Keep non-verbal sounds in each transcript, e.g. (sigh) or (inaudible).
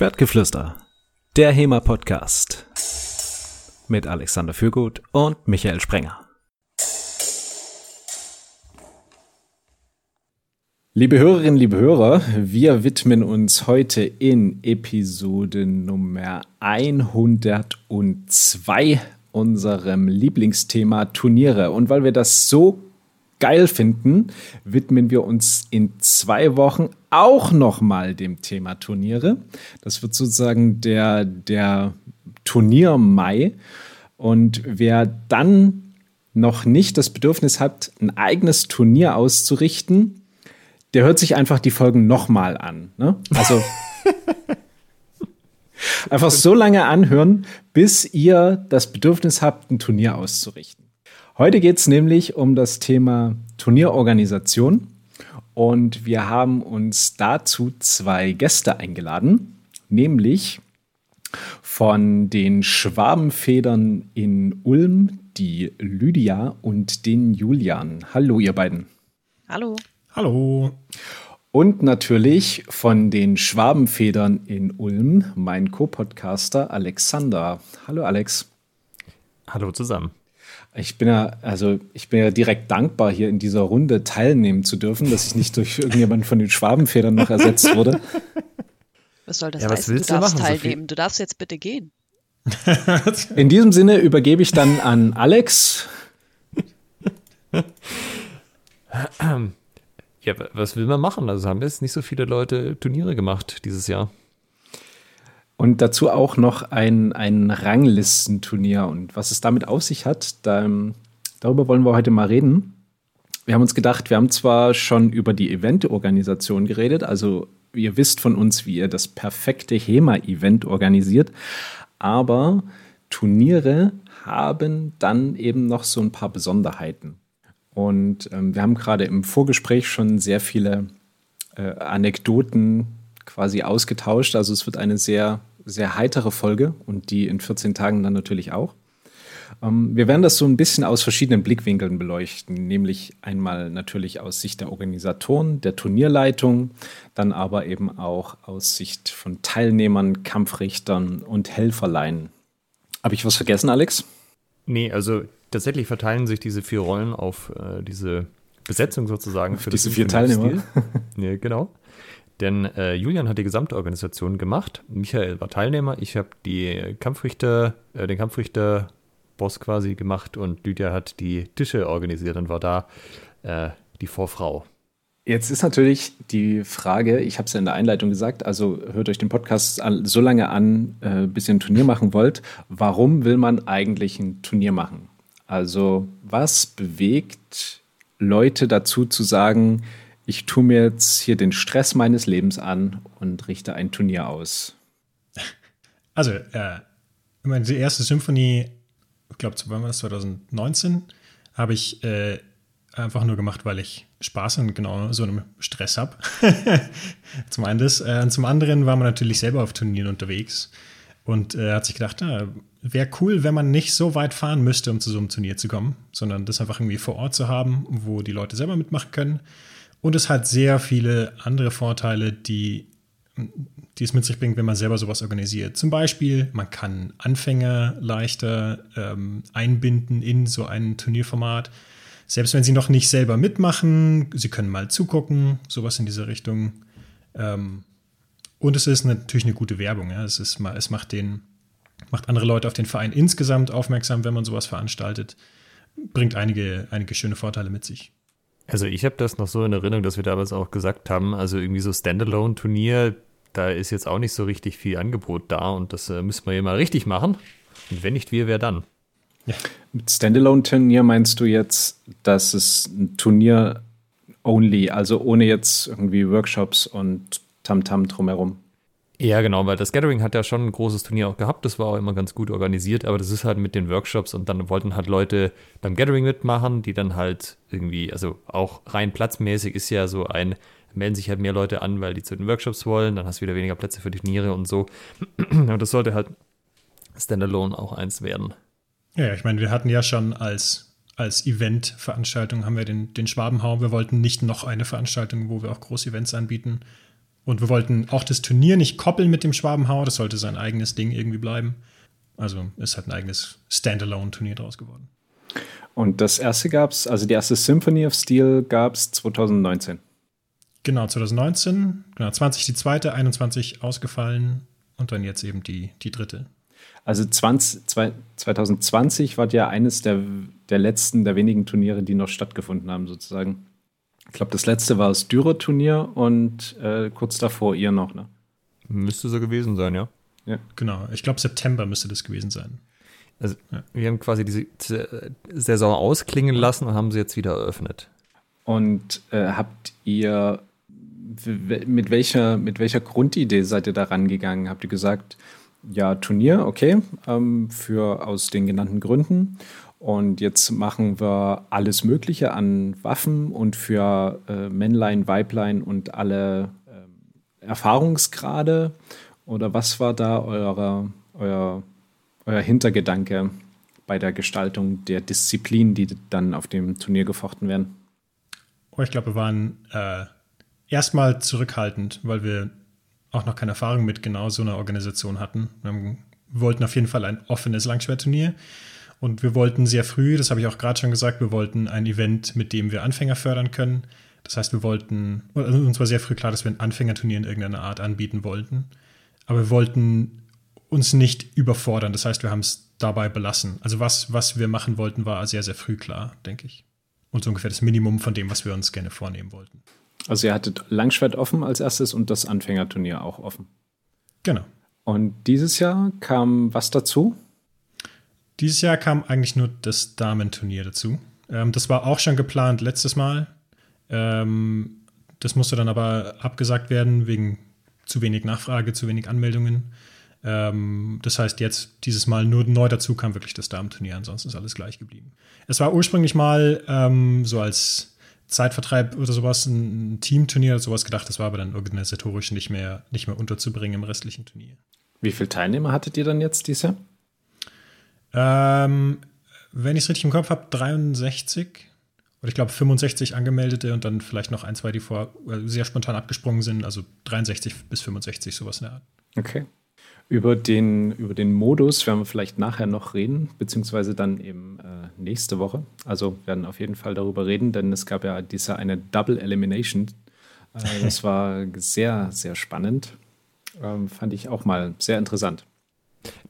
Schwertgeflüster, der HEMA-Podcast mit Alexander Fürgut und Michael Sprenger. Liebe Hörerinnen, liebe Hörer, wir widmen uns heute in Episode Nummer 102 unserem Lieblingsthema Turniere. Und weil wir das so geil finden, widmen wir uns in zwei Wochen auch nochmal dem Thema Turniere. Das wird sozusagen der, der Turnier Mai. Und wer dann noch nicht das Bedürfnis hat, ein eigenes Turnier auszurichten, der hört sich einfach die Folgen nochmal an. Ne? Also (laughs) einfach so lange anhören, bis ihr das Bedürfnis habt, ein Turnier auszurichten. Heute geht es nämlich um das Thema Turnierorganisation und wir haben uns dazu zwei Gäste eingeladen, nämlich von den Schwabenfedern in Ulm, die Lydia und den Julian. Hallo, ihr beiden. Hallo. Hallo. Und natürlich von den Schwabenfedern in Ulm, mein Co-Podcaster Alexander. Hallo, Alex. Hallo zusammen. Ich bin ja, also ich bin ja direkt dankbar, hier in dieser Runde teilnehmen zu dürfen, dass ich nicht durch irgendjemanden von den Schwabenfedern noch ersetzt wurde. Was soll das ja, heißen? du darfst du teilnehmen. Du darfst jetzt bitte gehen. (laughs) In diesem Sinne übergebe ich dann an Alex. Ja, was will man machen? Also haben jetzt nicht so viele Leute Turniere gemacht dieses Jahr. Und dazu auch noch ein, ein Ranglistenturnier. Und was es damit auf sich hat, da, darüber wollen wir heute mal reden. Wir haben uns gedacht, wir haben zwar schon über die Eventorganisation geredet, also ihr wisst von uns, wie ihr das perfekte HEMA-Event organisiert, aber Turniere haben dann eben noch so ein paar Besonderheiten. Und ähm, wir haben gerade im Vorgespräch schon sehr viele äh, Anekdoten quasi ausgetauscht. Also es wird eine sehr sehr heitere Folge und die in 14 Tagen dann natürlich auch. Ähm, wir werden das so ein bisschen aus verschiedenen Blickwinkeln beleuchten, nämlich einmal natürlich aus Sicht der Organisatoren, der Turnierleitung, dann aber eben auch aus Sicht von Teilnehmern, Kampfrichtern und Helferlein. Habe ich was vergessen, Alex? Nee, also tatsächlich verteilen sich diese vier Rollen auf äh, diese Besetzung sozusagen für diese vier Teilnehmer. (laughs) ja, genau. Denn äh, Julian hat die gesamte Organisation gemacht. Michael war Teilnehmer. Ich habe die Kampfrichter, äh, den Kampfrichter-Boss quasi gemacht und Lydia hat die Tische organisiert und war da äh, die Vorfrau. Jetzt ist natürlich die Frage, ich habe es ja in der Einleitung gesagt, also hört euch den Podcast so lange an, äh, bis ihr ein Turnier machen wollt. Warum will man eigentlich ein Turnier machen? Also was bewegt Leute dazu zu sagen, ich tue mir jetzt hier den Stress meines Lebens an und richte ein Turnier aus. (laughs) Also, äh, ich meine, die erste Symphonie, ich glaube, war das 2019, habe ich äh, einfach nur gemacht, weil ich Spaß und genau so einen Stress habe. (laughs) zum einen das. Äh, und zum anderen war man natürlich selber auf Turnieren unterwegs und äh, hat sich gedacht, ah, wäre cool, wenn man nicht so weit fahren müsste, um zu so einem Turnier zu kommen, sondern das einfach irgendwie vor Ort zu haben, wo die Leute selber mitmachen können. Und es hat sehr viele andere Vorteile, die, die es mit sich bringt, wenn man selber sowas organisiert. Zum Beispiel, man kann Anfänger leichter ähm, einbinden in so ein Turnierformat. Selbst wenn sie noch nicht selber mitmachen, sie können mal zugucken, sowas in dieser Richtung. Ähm, und es ist natürlich eine gute Werbung. Ja. Es, ist, es macht, den, macht andere Leute auf den Verein insgesamt aufmerksam, wenn man sowas veranstaltet. Bringt einige, einige schöne Vorteile mit sich. Also ich habe das noch so in Erinnerung, dass wir damals auch gesagt haben, also irgendwie so Standalone-Turnier, da ist jetzt auch nicht so richtig viel Angebot da und das äh, müssen wir ja mal richtig machen. Und wenn nicht wir, wer dann? Ja. Mit Standalone-Turnier meinst du jetzt, dass es ein Turnier only, also ohne jetzt irgendwie Workshops und Tamtam -Tam drumherum? Ja, genau, weil das Gathering hat ja schon ein großes Turnier auch gehabt. Das war auch immer ganz gut organisiert, aber das ist halt mit den Workshops und dann wollten halt Leute beim Gathering mitmachen, die dann halt irgendwie, also auch rein platzmäßig ist ja so ein, melden sich halt mehr Leute an, weil die zu den Workshops wollen, dann hast du wieder weniger Plätze für die Turniere und so. (clears throat) Und das sollte halt Standalone auch eins werden. Ja, ich meine, wir hatten ja schon als, als Event-Veranstaltung haben wir den, den Schwabenhau. Wir wollten nicht noch eine Veranstaltung, wo wir auch Groß-Events anbieten Und wir wollten auch das Turnier nicht koppeln mit dem Schwabenhauer, das sollte sein eigenes Ding irgendwie bleiben. Also es hat ein eigenes Standalone-Turnier draus geworden. Und das erste gab es, also die erste Symphony of Steel gab es 2019. Genau, 2019, genau, 20 die zweite, 21 ausgefallen und dann jetzt eben die, die dritte. Also 20, 2020 war ja eines der, der letzten, der wenigen Turniere, die noch stattgefunden haben, sozusagen. Ich glaube, das letzte war das Dürer-Turnier und äh, kurz davor ihr noch, ne? Müsste so gewesen sein, ja. Ja. Genau, ich glaube, September müsste das gewesen sein. Also, ja. wir haben quasi diese Saison ausklingen lassen und haben sie jetzt wieder eröffnet. Und äh, habt ihr mit welcher, mit welcher Grundidee seid ihr da rangegangen? Habt ihr gesagt, ja, Turnier, okay, ähm, für aus den genannten Gründen. Und jetzt machen wir alles Mögliche an Waffen und für äh, Männlein, Weiblein und alle äh, Erfahrungsgrade. Oder was war da eure, euer, euer Hintergedanke bei der Gestaltung der Disziplinen, die dann auf dem Turnier gefochten werden? Oh, ich glaube, wir waren äh, erstmal zurückhaltend, weil wir auch noch keine Erfahrung mit genau so einer Organisation hatten. Wir wollten auf jeden Fall ein offenes Langschwertturnier und wir wollten sehr früh, das habe ich auch gerade schon gesagt, wir wollten ein Event, mit dem wir Anfänger fördern können. Das heißt, wir wollten, also uns war sehr früh klar, dass wir ein Anfängerturnier in irgendeiner Art anbieten wollten. Aber wir wollten uns nicht überfordern. Das heißt, wir haben es dabei belassen. Also was, was wir machen wollten, war sehr, sehr früh klar, denke ich. Und so ungefähr das Minimum von dem, was wir uns gerne vornehmen wollten. Also ihr hattet Langschwert offen als erstes und das Anfängerturnier auch offen. Genau. Und dieses Jahr kam was dazu? Dieses Jahr kam eigentlich nur das Damenturnier dazu. Ähm, das war auch schon geplant letztes Mal. Ähm, das musste dann aber abgesagt werden wegen zu wenig Nachfrage, zu wenig Anmeldungen. Ähm, das heißt, jetzt dieses Mal nur neu dazu kam wirklich das Damenturnier, ansonsten ist alles gleich geblieben. Es war ursprünglich mal ähm, so als Zeitvertreib oder sowas, ein Teamturnier oder sowas gedacht. Das war aber dann organisatorisch nicht mehr, nicht mehr unterzubringen im restlichen Turnier. Wie viele Teilnehmer hattet ihr dann jetzt dieses Jahr? Ähm, wenn ich es richtig im Kopf habe, 63 oder ich glaube 65 Angemeldete und dann vielleicht noch ein, zwei, die vor äh, sehr spontan abgesprungen sind. Also 63 bis 65, sowas in der Art. Okay. Über den, über den Modus werden wir vielleicht nachher noch reden, beziehungsweise dann eben äh, nächste Woche. Also werden auf jeden Fall darüber reden, denn es gab ja diese eine Double Elimination. Äh, das war (laughs) sehr, sehr spannend. Ähm, fand ich auch mal sehr interessant.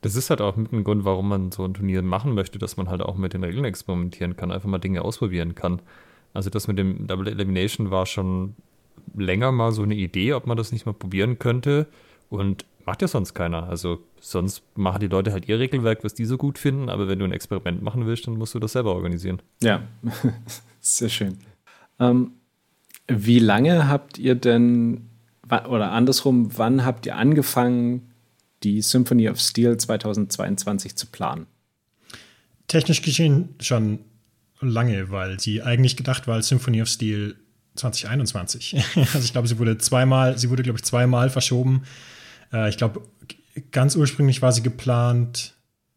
Das ist halt auch mit ein Grund, warum man so ein Turnier machen möchte, dass man halt auch mit den Regeln experimentieren kann, einfach mal Dinge ausprobieren kann. Also das mit dem Double Elimination war schon länger mal so eine Idee, ob man das nicht mal probieren könnte. Und macht ja sonst keiner. Also sonst machen die Leute halt ihr Regelwerk, was die so gut finden, aber wenn du ein Experiment machen willst, dann musst du das selber organisieren. Ja, (laughs) sehr schön. Ähm, wie lange habt ihr denn, oder andersrum, wann habt ihr angefangen, die Symphony of Steel 2022 zu planen? Technisch geschehen schon lange, weil sie eigentlich gedacht war als Symphony of Steel 2021. (laughs) also ich glaube, sie wurde zweimal, sie wurde, glaube ich, zweimal verschoben äh, ich glaube, ganz ursprünglich war sie geplant,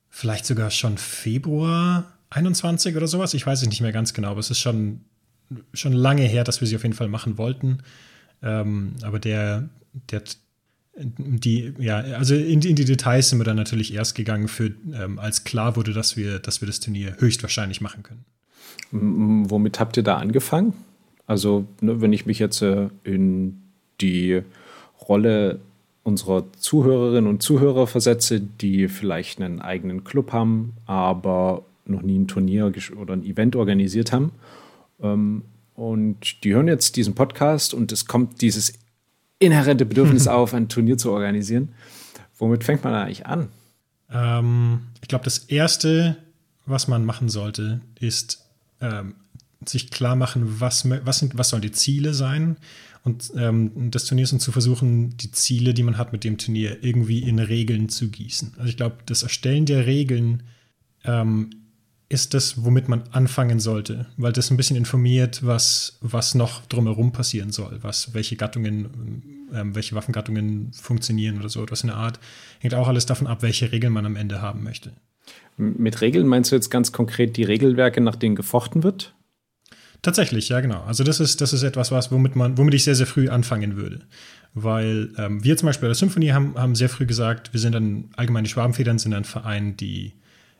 vielleicht sogar schon Februar 21 oder sowas. Ich weiß es nicht mehr ganz genau, aber es ist schon, schon lange her, dass wir sie auf jeden Fall machen wollten. Ähm, aber der, der, die, ja, also in, in, die Details sind wir dann natürlich erst gegangen, für, ähm, als klar wurde, dass wir, dass wir das Turnier höchstwahrscheinlich machen können. Womit habt ihr da angefangen? Also, ne, wenn ich mich jetzt äh, in die Rolle unserer Zuhörerinnen und Zuhörer versetze, die vielleicht einen eigenen Club haben, aber noch nie ein Turnier oder ein Event organisiert haben. Ähm, und die hören jetzt diesen Podcast und es kommt dieses inhärente Bedürfnis (laughs) auf, ein Turnier zu organisieren. Womit fängt man eigentlich an? Ähm, ich glaube, das Erste, was man machen sollte, ist ähm, sich klar machen, was, was, sind, was sollen die Ziele sein und ähm, des Turniers und zu versuchen, die Ziele, die man hat mit dem Turnier, irgendwie in Regeln zu gießen. Also ich glaube, das Erstellen der Regeln ähm, ist das, womit man anfangen sollte, weil das ein bisschen informiert, was, was noch drumherum passieren soll, was, welche Gattungen, ähm, welche Waffengattungen funktionieren oder so etwas in der Art. Hängt auch alles davon ab, welche Regeln man am Ende haben möchte. Mit Regeln meinst du jetzt ganz konkret die Regelwerke, nach denen gefochten wird? Tatsächlich, ja, genau. Also das ist, das ist etwas, was, womit man, womit ich sehr, sehr früh anfangen würde. weil ähm, wir zum Beispiel bei der Symphonie haben, haben sehr früh gesagt, wir sind dann, allgemein die Schwabenfedern sind ein Verein, die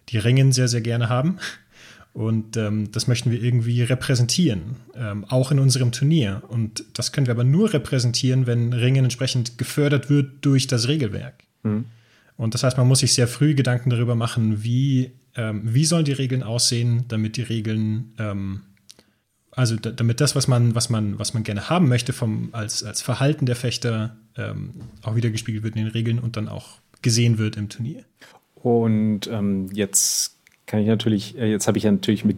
die Ringen sehr, sehr gerne haben. Und ähm, das möchten wir irgendwie repräsentieren, ähm, auch in unserem Turnier. Und das können wir aber nur repräsentieren, wenn Ringen entsprechend gefördert wird durch das Regelwerk. Mhm. Und das heißt, man muss sich sehr früh Gedanken darüber machen, wie, ähm, wie sollen die Regeln aussehen, damit die Regeln, ähm, also damit das, was man, was man, was man gerne haben möchte, vom, als, als Verhalten der Fechter ähm, auch wieder gespiegelt wird in den Regeln und dann auch gesehen wird im Turnier. Und ähm, jetzt kann ich natürlich, äh, jetzt habe ich ja natürlich mit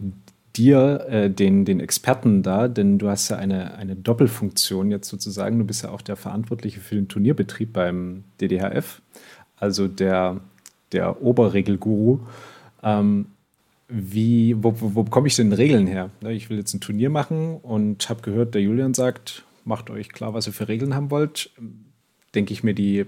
dir äh, den, den Experten da, denn du hast ja eine, eine Doppelfunktion jetzt sozusagen. Du bist ja auch der Verantwortliche für den Turnierbetrieb beim DDHF, also der, der Oberregelguru. Ähm, wie, wo, wo, wo bekomme ich denn Regeln her? Ne, ich will jetzt ein Turnier machen und habe gehört, der Julian sagt, macht euch klar, was ihr für Regeln haben wollt. Denke ich mir die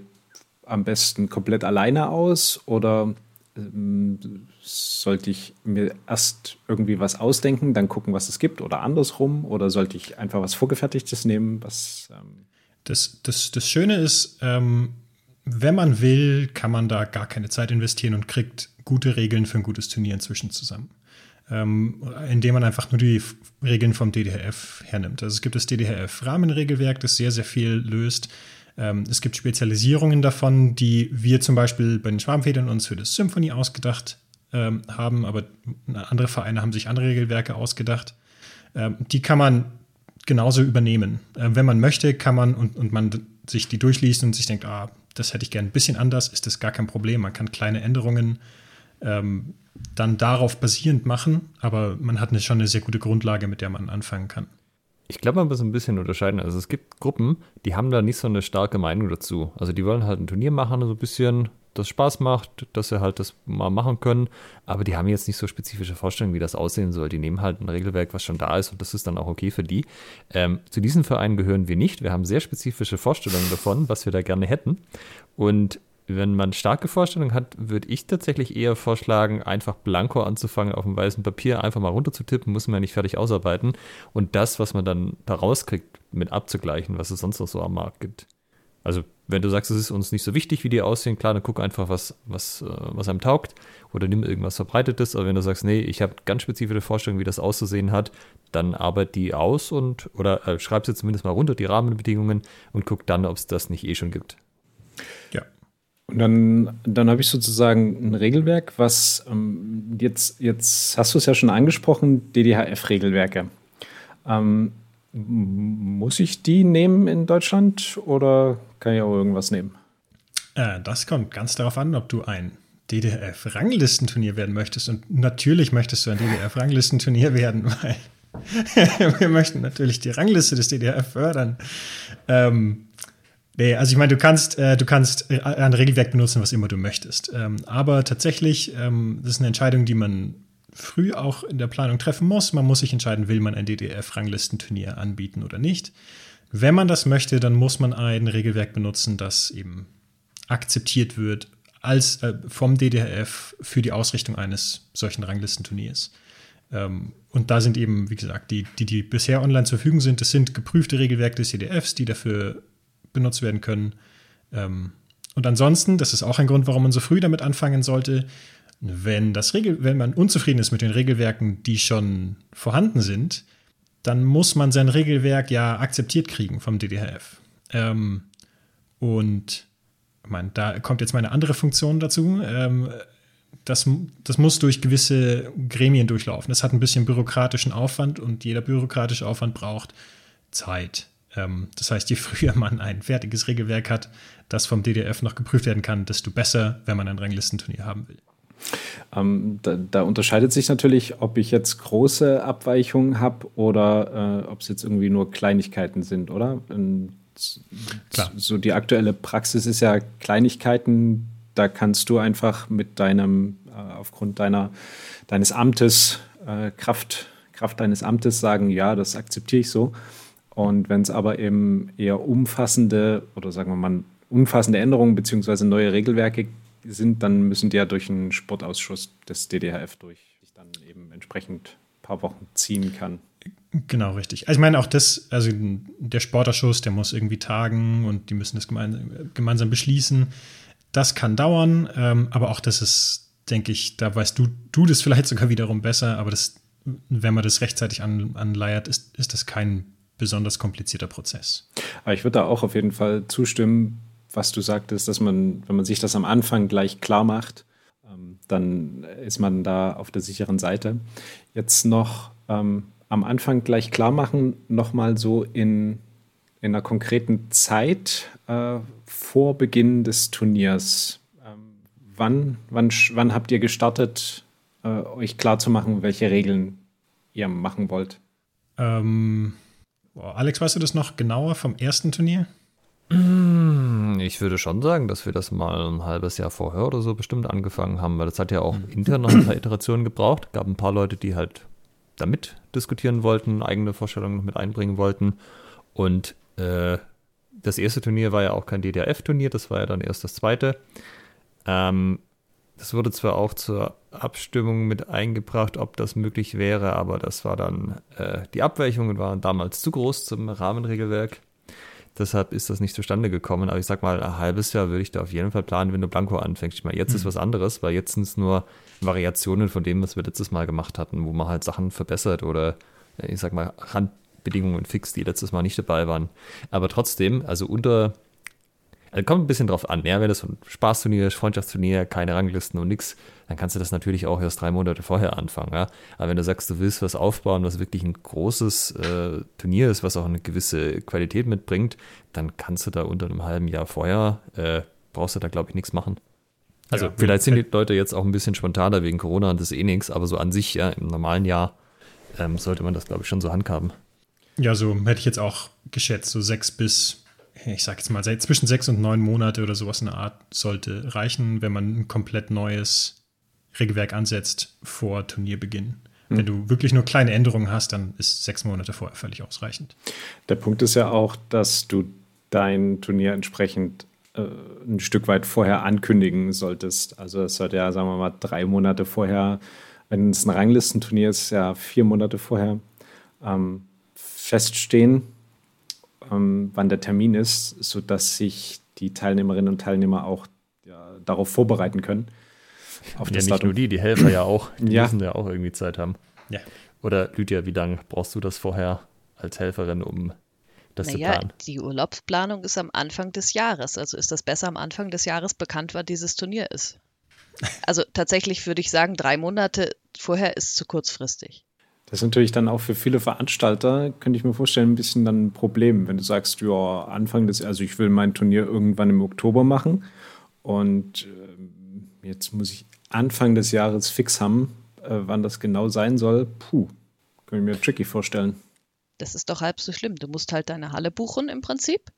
am besten komplett alleine aus oder ähm, sollte ich mir erst irgendwie was ausdenken, dann gucken, was es gibt oder andersrum? Oder sollte ich einfach was Vorgefertigtes nehmen? Was, ähm das, das, das Schöne ist, ähm, wenn man will, kann man da gar keine Zeit investieren und kriegt gute Regeln für ein gutes Turnier inzwischen zusammen. Ähm, indem man einfach nur die Regeln vom DDHF hernimmt. Also es gibt das DDHF-Rahmenregelwerk, das sehr, sehr viel löst. Ähm, es gibt Spezialisierungen davon, die wir zum Beispiel bei den Schwarmfedern uns für das Symphony ausgedacht ähm, haben, aber andere Vereine haben sich andere Regelwerke ausgedacht. Ähm, die kann man genauso übernehmen. Wenn man möchte, kann man und, und man sich die durchliest und sich denkt, ah, das hätte ich gerne ein bisschen anders, ist das gar kein Problem. Man kann kleine Änderungen dann darauf basierend machen, aber man hat eine, schon eine sehr gute Grundlage, mit der man anfangen kann. Ich glaube, man muss ein bisschen unterscheiden. Also es gibt Gruppen, die haben da nicht so eine starke Meinung dazu. Also die wollen halt ein Turnier machen, so ein bisschen, das Spaß macht, dass sie halt das mal machen können. Aber die haben jetzt nicht so spezifische Vorstellungen, wie das aussehen soll. Die nehmen halt ein Regelwerk, was schon da ist und das ist dann auch okay für die. Ähm, zu diesen Vereinen gehören wir nicht. Wir haben sehr spezifische Vorstellungen davon, was wir da gerne hätten. Und wenn man starke Vorstellungen hat, würde ich tatsächlich eher vorschlagen, einfach blanko anzufangen, auf dem weißen Papier einfach mal runterzutippen, muss man ja nicht fertig ausarbeiten und das, was man dann da rauskriegt, mit abzugleichen, was es sonst noch so am Markt gibt. Also, wenn du sagst, es ist uns nicht so wichtig, wie die aussehen, klar, dann guck einfach, was, was, äh, was einem taugt oder nimm irgendwas Verbreitetes. Aber wenn du sagst, nee, ich habe ganz spezifische Vorstellungen, wie das auszusehen hat, dann arbeit die aus und oder äh, schreib sie zumindest mal runter, die Rahmenbedingungen und guck dann, ob es das nicht eh schon gibt. Und dann, dann habe ich sozusagen ein Regelwerk, was ähm, jetzt, jetzt hast du es ja schon angesprochen, DDHF-Regelwerke. Ähm, muss ich die nehmen in Deutschland oder kann ich auch irgendwas nehmen? Äh, das kommt ganz darauf an, ob du ein DDF-Ranglistenturnier werden möchtest. Und natürlich möchtest du ein DDF-Ranglistenturnier (laughs) werden, weil (laughs) wir möchten natürlich die Rangliste des DDF fördern. Ähm, Nee, also ich meine, du kannst, äh, du kannst äh, ein Regelwerk benutzen, was immer du möchtest. Ähm, aber tatsächlich, ähm, das ist eine Entscheidung, die man früh auch in der Planung treffen muss. Man muss sich entscheiden, will man ein DDF-Ranglistenturnier anbieten oder nicht. Wenn man das möchte, dann muss man ein Regelwerk benutzen, das eben akzeptiert wird als äh, vom DDF für die Ausrichtung eines solchen Ranglistenturniers. Ähm, und da sind eben, wie gesagt, die, die, die bisher online zur Verfügung sind, das sind geprüfte Regelwerke des CDFs, die dafür benutzt werden können. Ähm, und ansonsten, das ist auch ein Grund, warum man so früh damit anfangen sollte, wenn, das Regel, wenn man unzufrieden ist mit den Regelwerken, die schon vorhanden sind, dann muss man sein Regelwerk ja akzeptiert kriegen vom DDHF. Ähm, und ich meine, da kommt jetzt meine andere Funktion dazu. Ähm, das, das muss durch gewisse Gremien durchlaufen. Das hat ein bisschen bürokratischen Aufwand und jeder bürokratische Aufwand braucht Zeit. Ähm, das heißt, je (laughs) früher man ein fertiges Regelwerk hat, das vom DDF noch geprüft werden kann, desto besser, wenn man ein Ranglistenturnier haben will. Ähm, da, da, unterscheidet sich natürlich, ob ich jetzt große Abweichungen habe oder äh, ob es jetzt irgendwie nur Kleinigkeiten sind, oder? Und Klar. So die aktuelle Praxis ist ja Kleinigkeiten, da kannst du einfach mit deinem, äh, aufgrund deiner, deines Amtes, äh, Kraft, Kraft deines Amtes sagen, ja, das akzeptiere ich so. Und wenn es aber eben eher umfassende oder sagen wir mal umfassende Änderungen bzw. neue Regelwerke sind, dann müssen die ja durch einen Sportausschuss des DDHF durch, sich dann eben entsprechend ein paar Wochen ziehen kann. Genau, richtig. Also ich meine auch das, also der Sporterschuss, der muss irgendwie tagen und die müssen das gemeinsam, gemeinsam beschließen. Das kann dauern, ähm, aber auch das ist, denke ich, da weißt du, du das vielleicht sogar wiederum besser, aber das, wenn man das rechtzeitig an, anleiert, ist, ist das kein besonders komplizierter Prozess. Aber ich würde da auch auf jeden Fall zustimmen, was du sagtest, dass man, wenn man sich das am Anfang gleich klar macht, ähm, dann ist man da auf der sicheren Seite. Jetzt noch ähm, am Anfang gleich klar machen, nochmal so in, in einer konkreten Zeit äh, vor Beginn des Turniers. Ähm, wann, wann, wann habt ihr gestartet, äh, euch klarzumachen, welche Regeln ihr machen wollt? Ähm, Alex, weißt du das noch genauer vom ersten Turnier? Hm, ich würde schon sagen, dass wir das mal ein halbes Jahr vorher oder so bestimmt angefangen haben, weil das hat ja auch mhm. intern noch ein paar Iterationen gebraucht. Gab ein paar Leute, die halt damit diskutieren wollten, eigene Vorstellungen noch mit einbringen wollten. Und äh, das erste Turnier war ja auch kein DDRF-Turnier, das war ja dann erst das zweite. Ähm, das wurde zwar auch zur Abstimmung mit eingebracht, ob das möglich wäre, aber das war dann, äh, die Abweichungen waren damals zu groß zum Rahmenregelwerk. Deshalb ist das nicht zustande gekommen. Aber ich sag mal, ein halbes Jahr würde ich da auf jeden Fall planen, wenn du Blanco anfängst. Ich meine, jetzt mhm. ist was anderes, weil jetzt sind es nur Variationen von dem, was wir letztes Mal gemacht hatten, wo man halt Sachen verbessert oder ich sag mal Randbedingungen fixt, die letztes Mal nicht dabei waren. Aber trotzdem, also unter also kommt ein bisschen drauf an. Ja, wenn das ein Spaßturnier Freundschaftsturnier, keine Ranglisten und nix, dann kannst du das natürlich auch erst drei Monate vorher anfangen. Ja? Aber wenn du sagst, du willst was aufbauen, was wirklich ein großes äh, Turnier ist, was auch eine gewisse Qualität mitbringt, dann kannst du da unter einem halben Jahr vorher, äh, brauchst du da, glaube ich, nichts machen. Also ja, vielleicht sind die Leute jetzt auch ein bisschen spontaner wegen Corona und das eh nichts, aber so an sich, ja, im normalen Jahr ähm, sollte man das, glaube ich, schon so handhaben. Ja, so hätte ich jetzt auch geschätzt, so sechs bis ich sage jetzt mal, zwischen sechs und neun Monate oder sowas in der Art sollte reichen, wenn man ein komplett neues Regelwerk ansetzt vor Turnierbeginn. Mhm. Wenn du wirklich nur kleine Änderungen hast, dann ist sechs Monate vorher völlig ausreichend. Der Punkt ist ja auch, dass du dein Turnier entsprechend äh, ein Stück weit vorher ankündigen solltest. Also es sollte ja, sagen wir mal, drei Monate vorher, wenn es ein Ranglistenturnier ist, ja vier Monate vorher ähm, feststehen ähm, wann der Termin ist, sodass sich die Teilnehmerinnen und Teilnehmer auch ja, darauf vorbereiten können. Auf ja, nicht Datum. nur die, die Helfer ja auch. Die (clears throat) ja. müssen ja auch irgendwie Zeit haben. Ja. Oder Lydia, wie lange brauchst du das vorher als Helferin, um das naja, zu planen? Die Urlaubsplanung ist am Anfang des Jahres. Also ist das besser am Anfang des Jahres bekannt, wann dieses Turnier ist. Also tatsächlich würde ich sagen, drei Monate vorher ist zu kurzfristig. Das ist natürlich dann auch für viele Veranstalter, könnte ich mir vorstellen, ein bisschen dann ein Problem, wenn du sagst, ja, Anfang des, also ich will mein Turnier irgendwann im Oktober machen und äh, jetzt muss ich Anfang des Jahres fix haben, äh, wann das genau sein soll. Puh, kann ich mir tricky vorstellen. Das ist doch halb so schlimm. Du musst halt deine Halle buchen im Prinzip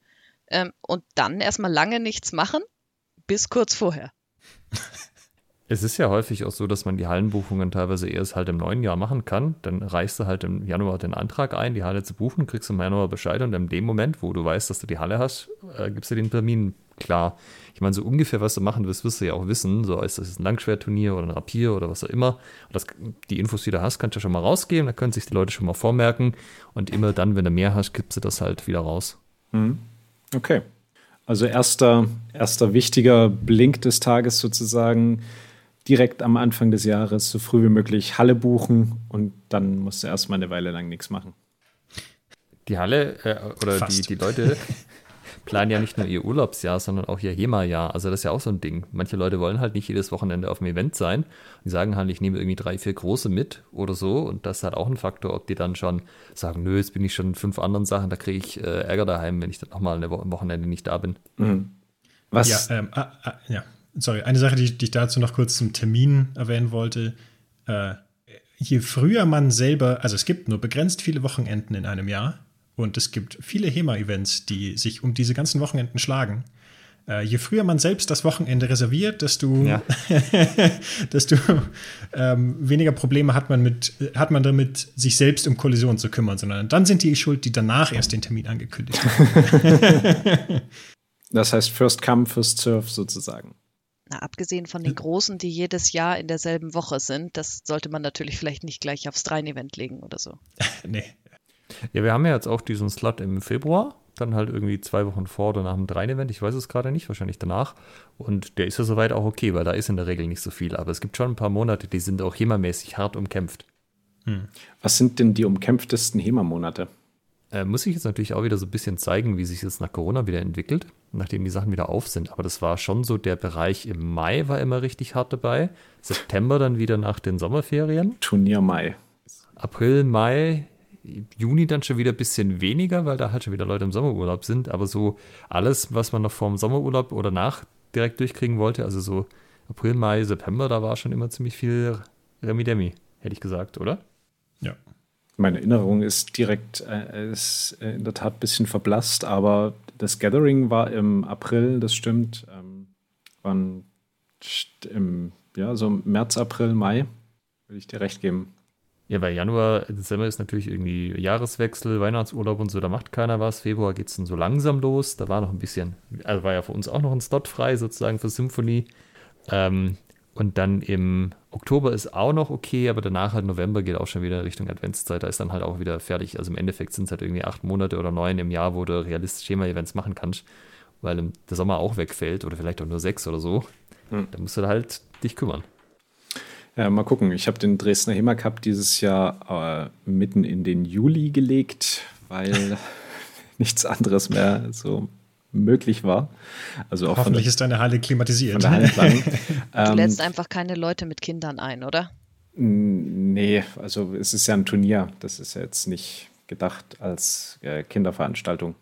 ähm, und dann erstmal lange nichts machen, bis kurz vorher. (laughs) Es ist ja häufig auch so, dass man die Hallenbuchungen teilweise erst halt im neuen Jahr machen kann. Dann reichst du halt im Januar den Antrag ein, die Halle zu buchen, kriegst im Januar Bescheid und in dem Moment, wo du weißt, dass du die Halle hast, äh, gibst du den Termin klar. Ich meine, so ungefähr, was du machen wirst, wirst du ja auch wissen. So ist das ein Langschwerturnier oder ein Rapier oder was auch immer. Und das, die Infos, die du hast, kannst du ja schon mal rausgeben. Da können sich die Leute schon mal vormerken. Und immer dann, wenn du mehr hast, gibst du das halt wieder raus. Mhm. Okay. Also erster, erster wichtiger Blink des Tages sozusagen direkt am Anfang des Jahres so früh wie möglich Halle buchen und dann musst du erstmal eine Weile lang nichts machen. Die Halle äh, oder die, die Leute (laughs) planen ja nicht nur ihr Urlaubsjahr, sondern auch ihr HEMA-Jahr. Also das ist ja auch so ein Ding. Manche Leute wollen halt nicht jedes Wochenende auf dem Event sein. Die sagen halt, ich nehme irgendwie drei, vier große mit oder so. Und das ist halt auch ein Faktor, ob die dann schon sagen, nö, jetzt bin ich schon in fünf anderen Sachen, da kriege ich äh, Ärger daheim, wenn ich dann nochmal ein Wochenende nicht da bin. Mhm. Was? Ja, ähm, ah, ah, ja, sorry, eine Sache, die, die, ich dazu noch kurz zum Termin erwähnen wollte. Äh, je früher man selber, also es gibt nur begrenzt viele Wochenenden in einem Jahr und es gibt viele HEMA-Events, die sich um diese ganzen Wochenenden schlagen. Äh, je früher man selbst das Wochenende reserviert, desto, ja. (laughs) desto ähm, weniger Probleme hat man, mit, hat man damit, sich selbst um Kollisionen zu kümmern, sondern dann sind die schuld, die danach erst den Termin angekündigt haben. (laughs) das heißt, First Come, First Serve sozusagen. Na, abgesehen von den großen, die jedes Jahr in derselben Woche sind, das sollte man natürlich vielleicht nicht gleich aufs Dreien-Event legen oder so. (laughs) nee. Ja, wir haben ja jetzt auch diesen Slot im Februar, dann halt irgendwie zwei Wochen vor oder nach dem Dreien-Event, ich weiß es gerade nicht, wahrscheinlich danach. Und der ist ja soweit auch okay, weil da ist in der Regel nicht so viel. Aber es gibt schon ein paar Monate, die sind auch HEMA-mäßig hart umkämpft. Hm. Was sind denn die umkämpftesten HEMA-Monate? Äh, muss ich jetzt natürlich auch wieder so ein bisschen zeigen, wie sich das nach Corona wieder entwickelt, nachdem die Sachen wieder auf sind. Aber das war schon so, der Bereich im Mai war immer richtig hart dabei. September dann wieder nach den Sommerferien. Turnier Mai. April, Mai, Juni dann schon wieder ein bisschen weniger, weil da halt schon wieder Leute im Sommerurlaub sind. Aber so alles, was man noch vor dem Sommerurlaub oder nach direkt durchkriegen wollte, also so April, Mai, September, da war schon immer ziemlich viel Remi-Demi, hätte ich gesagt, oder? Meine Erinnerung ist direkt, äh, ist in der Tat ein bisschen verblasst, aber das Gathering war im April, das stimmt. Ähm, waren im, ja, so März, April, Mai, würde ich dir recht geben. Ja, weil Januar, Dezember ist natürlich irgendwie Jahreswechsel, Weihnachtsurlaub und so, da macht keiner was. Februar geht es dann so langsam los. Da war noch ein bisschen, also war ja für uns auch noch ein Slot frei sozusagen für Symphonie. Ähm, und dann im Oktober ist auch noch okay, aber danach halt November geht auch schon wieder Richtung Adventszeit. Da ist dann halt auch wieder fertig. Also im Endeffekt sind es halt irgendwie acht Monate oder neun im Jahr, wo du realistisch Schema-Events machen kannst, weil der Sommer auch wegfällt oder vielleicht auch nur sechs oder so. Hm. Da musst du halt dich kümmern. Ja, mal gucken. Ich habe den Dresdner HEMA Cup dieses Jahr äh, mitten in den Juli gelegt, weil (laughs) nichts anderes mehr so möglich war. Also auch Hoffentlich der, ist deine Halle klimatisiert. (laughs) du ähm, lädst einfach keine Leute mit Kindern ein, oder? Nee, also es ist ja ein Turnier. Das ist ja jetzt nicht gedacht als äh, Kinderveranstaltung.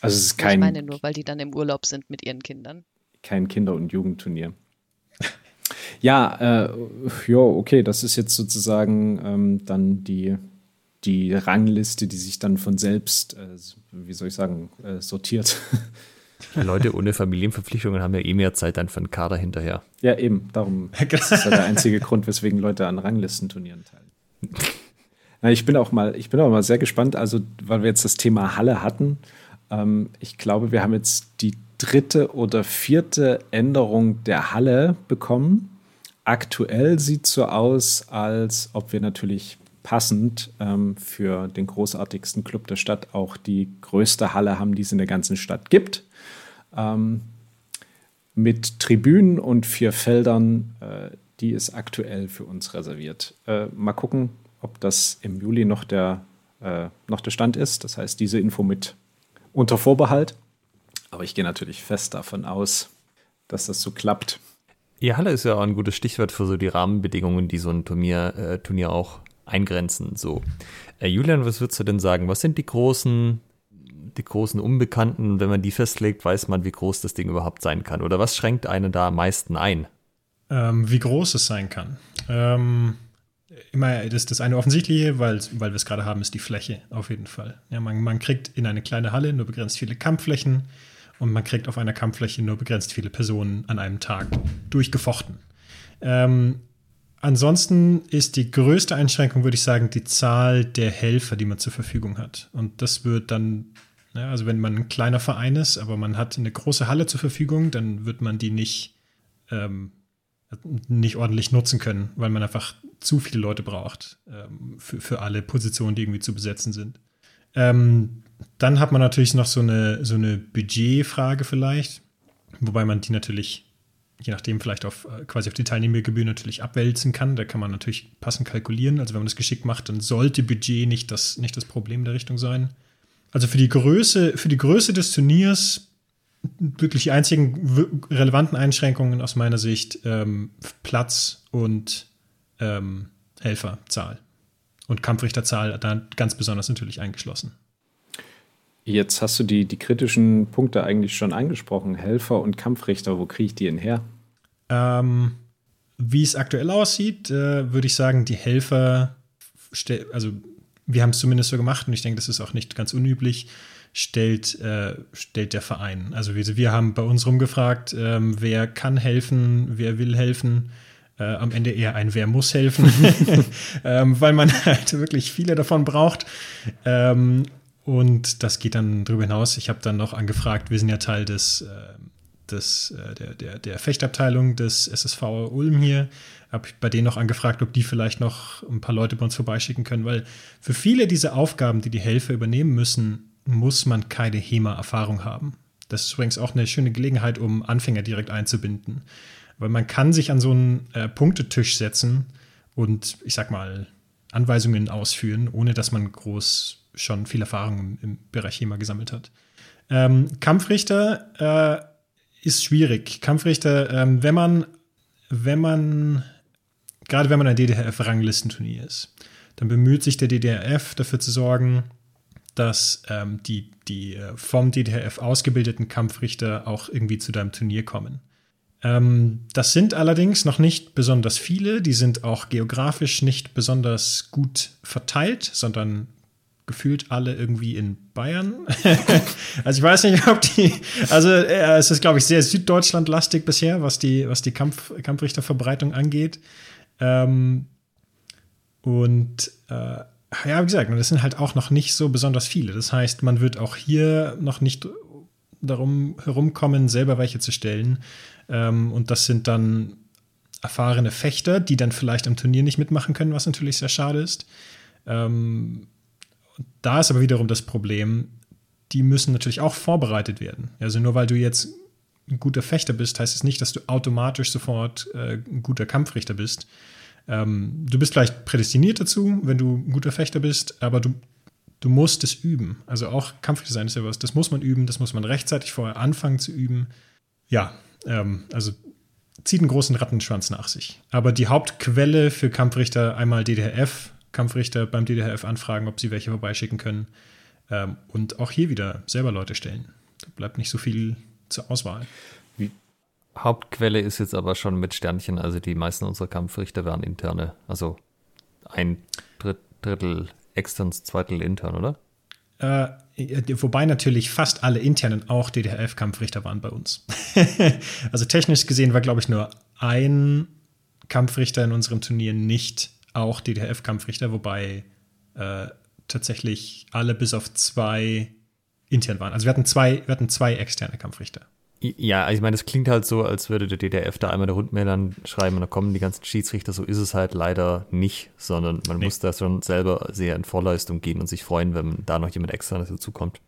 Also es ist kein. Ich meine nur, weil die dann im Urlaub sind mit ihren Kindern. Kein Kinder- und Jugendturnier. ja, äh, ja, okay, das ist jetzt sozusagen ähm, dann die, die Rangliste, die sich dann von selbst, äh, wie soll ich sagen, äh, sortiert. Leute ohne Familienverpflichtungen haben ja eh mehr Zeit dann für einen Kader hinterher. Ja, eben. Darum (laughs) das ist ja der einzige Grund, weswegen Leute an Ranglistenturnieren teilnehmen. (laughs) Na, ich bin auch mal, ich bin auch mal sehr gespannt, also weil wir jetzt das Thema Halle hatten. Ähm, ich glaube, wir haben jetzt die dritte oder vierte Änderung der Halle bekommen. Aktuell sieht es so aus, als ob wir natürlich passend ähm, für den großartigsten Club der Stadt auch die größte Halle haben, die es in der ganzen Stadt gibt. Ähm, mit Tribünen und vier Feldern, äh, die ist aktuell für uns reserviert. Äh, mal gucken, ob das im Juli noch der, äh, noch der Stand ist. Das heißt, diese Info mit unter Vorbehalt. Aber ich gehe natürlich fest davon aus, dass das so klappt. Ja, Halle ist ja auch ein gutes Stichwort für so die Rahmenbedingungen, die so ein Turnier, äh, Turnier auch eingrenzen. So, äh, Julian, was würdest du denn sagen? Was sind die großen, die großen Unbekannten? Wenn man die festlegt, weiß man, wie groß das Ding überhaupt sein kann. Oder was schränkt einen da am meisten ein? Ähm, wie groß es sein kann. Ähm, immer das, das eine offensichtliche, weil, weil wir es gerade haben, ist die Fläche auf jeden Fall. Ja, man, man kriegt in eine kleine Halle nur begrenzt viele Kampfflächen und man kriegt auf einer Kampffläche nur begrenzt viele Personen an einem Tag durchgefochten. Ähm, Ansonsten ist die größte Einschränkung, würde ich sagen, die Zahl der Helfer, die man zur Verfügung hat. Und das wird dann, also wenn man ein kleiner Verein ist, aber man hat eine große Halle zur Verfügung, dann wird man die nicht, ähm, nicht ordentlich nutzen können, weil man einfach zu viele Leute braucht ähm, für, für alle Positionen, die irgendwie zu besetzen sind. Ähm, dann hat man natürlich noch so eine, so eine Budgetfrage vielleicht, wobei man die natürlich je nachdem vielleicht auf äh, quasi auf die Teilnehmergebühr natürlich abwälzen kann. Da kann man natürlich passend kalkulieren. Also wenn man das geschickt macht, dann sollte Budget nicht das, nicht das Problem der Richtung sein. Also für die Größe, für die Größe des Turniers wirklich die einzigen relevanten Einschränkungen aus meiner Sicht ähm, Platz und ähm, Helferzahl. Und Kampfrichterzahl da ganz besonders natürlich eingeschlossen. Jetzt hast du die, die kritischen Punkte eigentlich schon angesprochen. Helfer und Kampfrichter, wo kriege ich die denn her? Ähm, wie es aktuell aussieht, äh, würde ich sagen, die Helfer, also wir haben es zumindest so gemacht und ich denke, das ist auch nicht ganz unüblich, stellt, äh, stellt der Verein. Also wir, wir haben bei uns rumgefragt, ähm, wer kann helfen, wer will helfen. Äh, am Ende eher ein Wer muss helfen, (laughs) ähm, weil man halt wirklich viele davon braucht. Ähm, und das geht dann darüber hinaus. Ich habe dann noch angefragt, wir sind ja Teil des, äh, des, äh, der, der, der Fechtabteilung des SSV Ulm hier. Habe bei denen noch angefragt, ob die vielleicht noch ein paar Leute bei uns vorbeischicken können, weil für viele dieser Aufgaben, die die Helfer übernehmen müssen, muss man keine HEMA-Erfahrung haben. Das ist übrigens auch eine schöne Gelegenheit, um Anfänger direkt einzubinden. Weil man kann sich an so einen äh, Punktetisch setzen und, ich sag mal, Anweisungen ausführen, ohne dass man groß schon viel Erfahrung im, im Bereich HEMA gesammelt hat. Ähm, Kampfrichter äh, ist schwierig. Kampfrichter, ähm, wenn man, wenn man, gerade wenn man ein DDRF-Ranglistenturnier ist, dann bemüht sich der DDRF dafür zu sorgen, dass ähm, die, die äh, vom DDRF ausgebildeten Kampfrichter auch irgendwie zu deinem Turnier kommen. Ähm, das sind allerdings noch nicht besonders viele, die sind auch geografisch nicht besonders gut verteilt, sondern gefühlt alle irgendwie in Bayern. (laughs) also ich weiß nicht, ob die, also äh, es ist, glaube ich, sehr Süddeutschland-lastig bisher, was die, was die Kampf, Kampfrichterverbreitung angeht. Ähm, und äh, ja, wie gesagt, das sind halt auch noch nicht so besonders viele. Das heißt, man wird auch hier noch nicht darum herumkommen, selber welche zu stellen. Ähm, und das sind dann erfahrene Fechter, die dann vielleicht am Turnier nicht mitmachen können, was natürlich sehr schade ist. Ähm, da ist aber wiederum das Problem, die müssen natürlich auch vorbereitet werden. Also nur weil du jetzt ein guter Fechter bist, heißt es nicht, dass du automatisch sofort äh, ein guter Kampfrichter bist. Ähm, du bist vielleicht prädestiniert dazu, wenn du ein guter Fechter bist, aber du, du musst es üben. Also auch Kampfrichter sein ist ja was, das muss man üben, das muss man rechtzeitig vorher anfangen zu üben. Ja, ähm, also zieht einen großen Rattenschwanz nach sich. Aber die Hauptquelle für Kampfrichter einmal DDRF, Kampfrichter beim DDRF anfragen, ob sie welche vorbeischicken können. Ähm, und auch hier wieder selber Leute stellen. Da bleibt nicht so viel zur Auswahl. Wie? Hauptquelle ist jetzt aber schon mit Sternchen, also die meisten unserer Kampfrichter wären interne. Also ein Drittel externs, Zweitel intern, oder? Äh, wobei natürlich fast alle internen auch DDRF-Kampfrichter waren bei uns. (laughs) also technisch gesehen war, glaube ich, nur ein Kampfrichter in unserem Turnier nicht auch DDRF-Kampfrichter, wobei äh, tatsächlich alle bis auf zwei intern waren. Also wir hatten zwei, wir hatten zwei externe Kampfrichter. Ja, ich meine, es klingt halt so, als würde der DDF da einmal der Rundmeldern schreiben und dann kommen die ganzen Schiedsrichter. So ist es halt leider nicht, sondern man nee. muss da schon selber sehr in Vorleistung gehen und sich freuen, wenn da noch jemand extra dazukommt.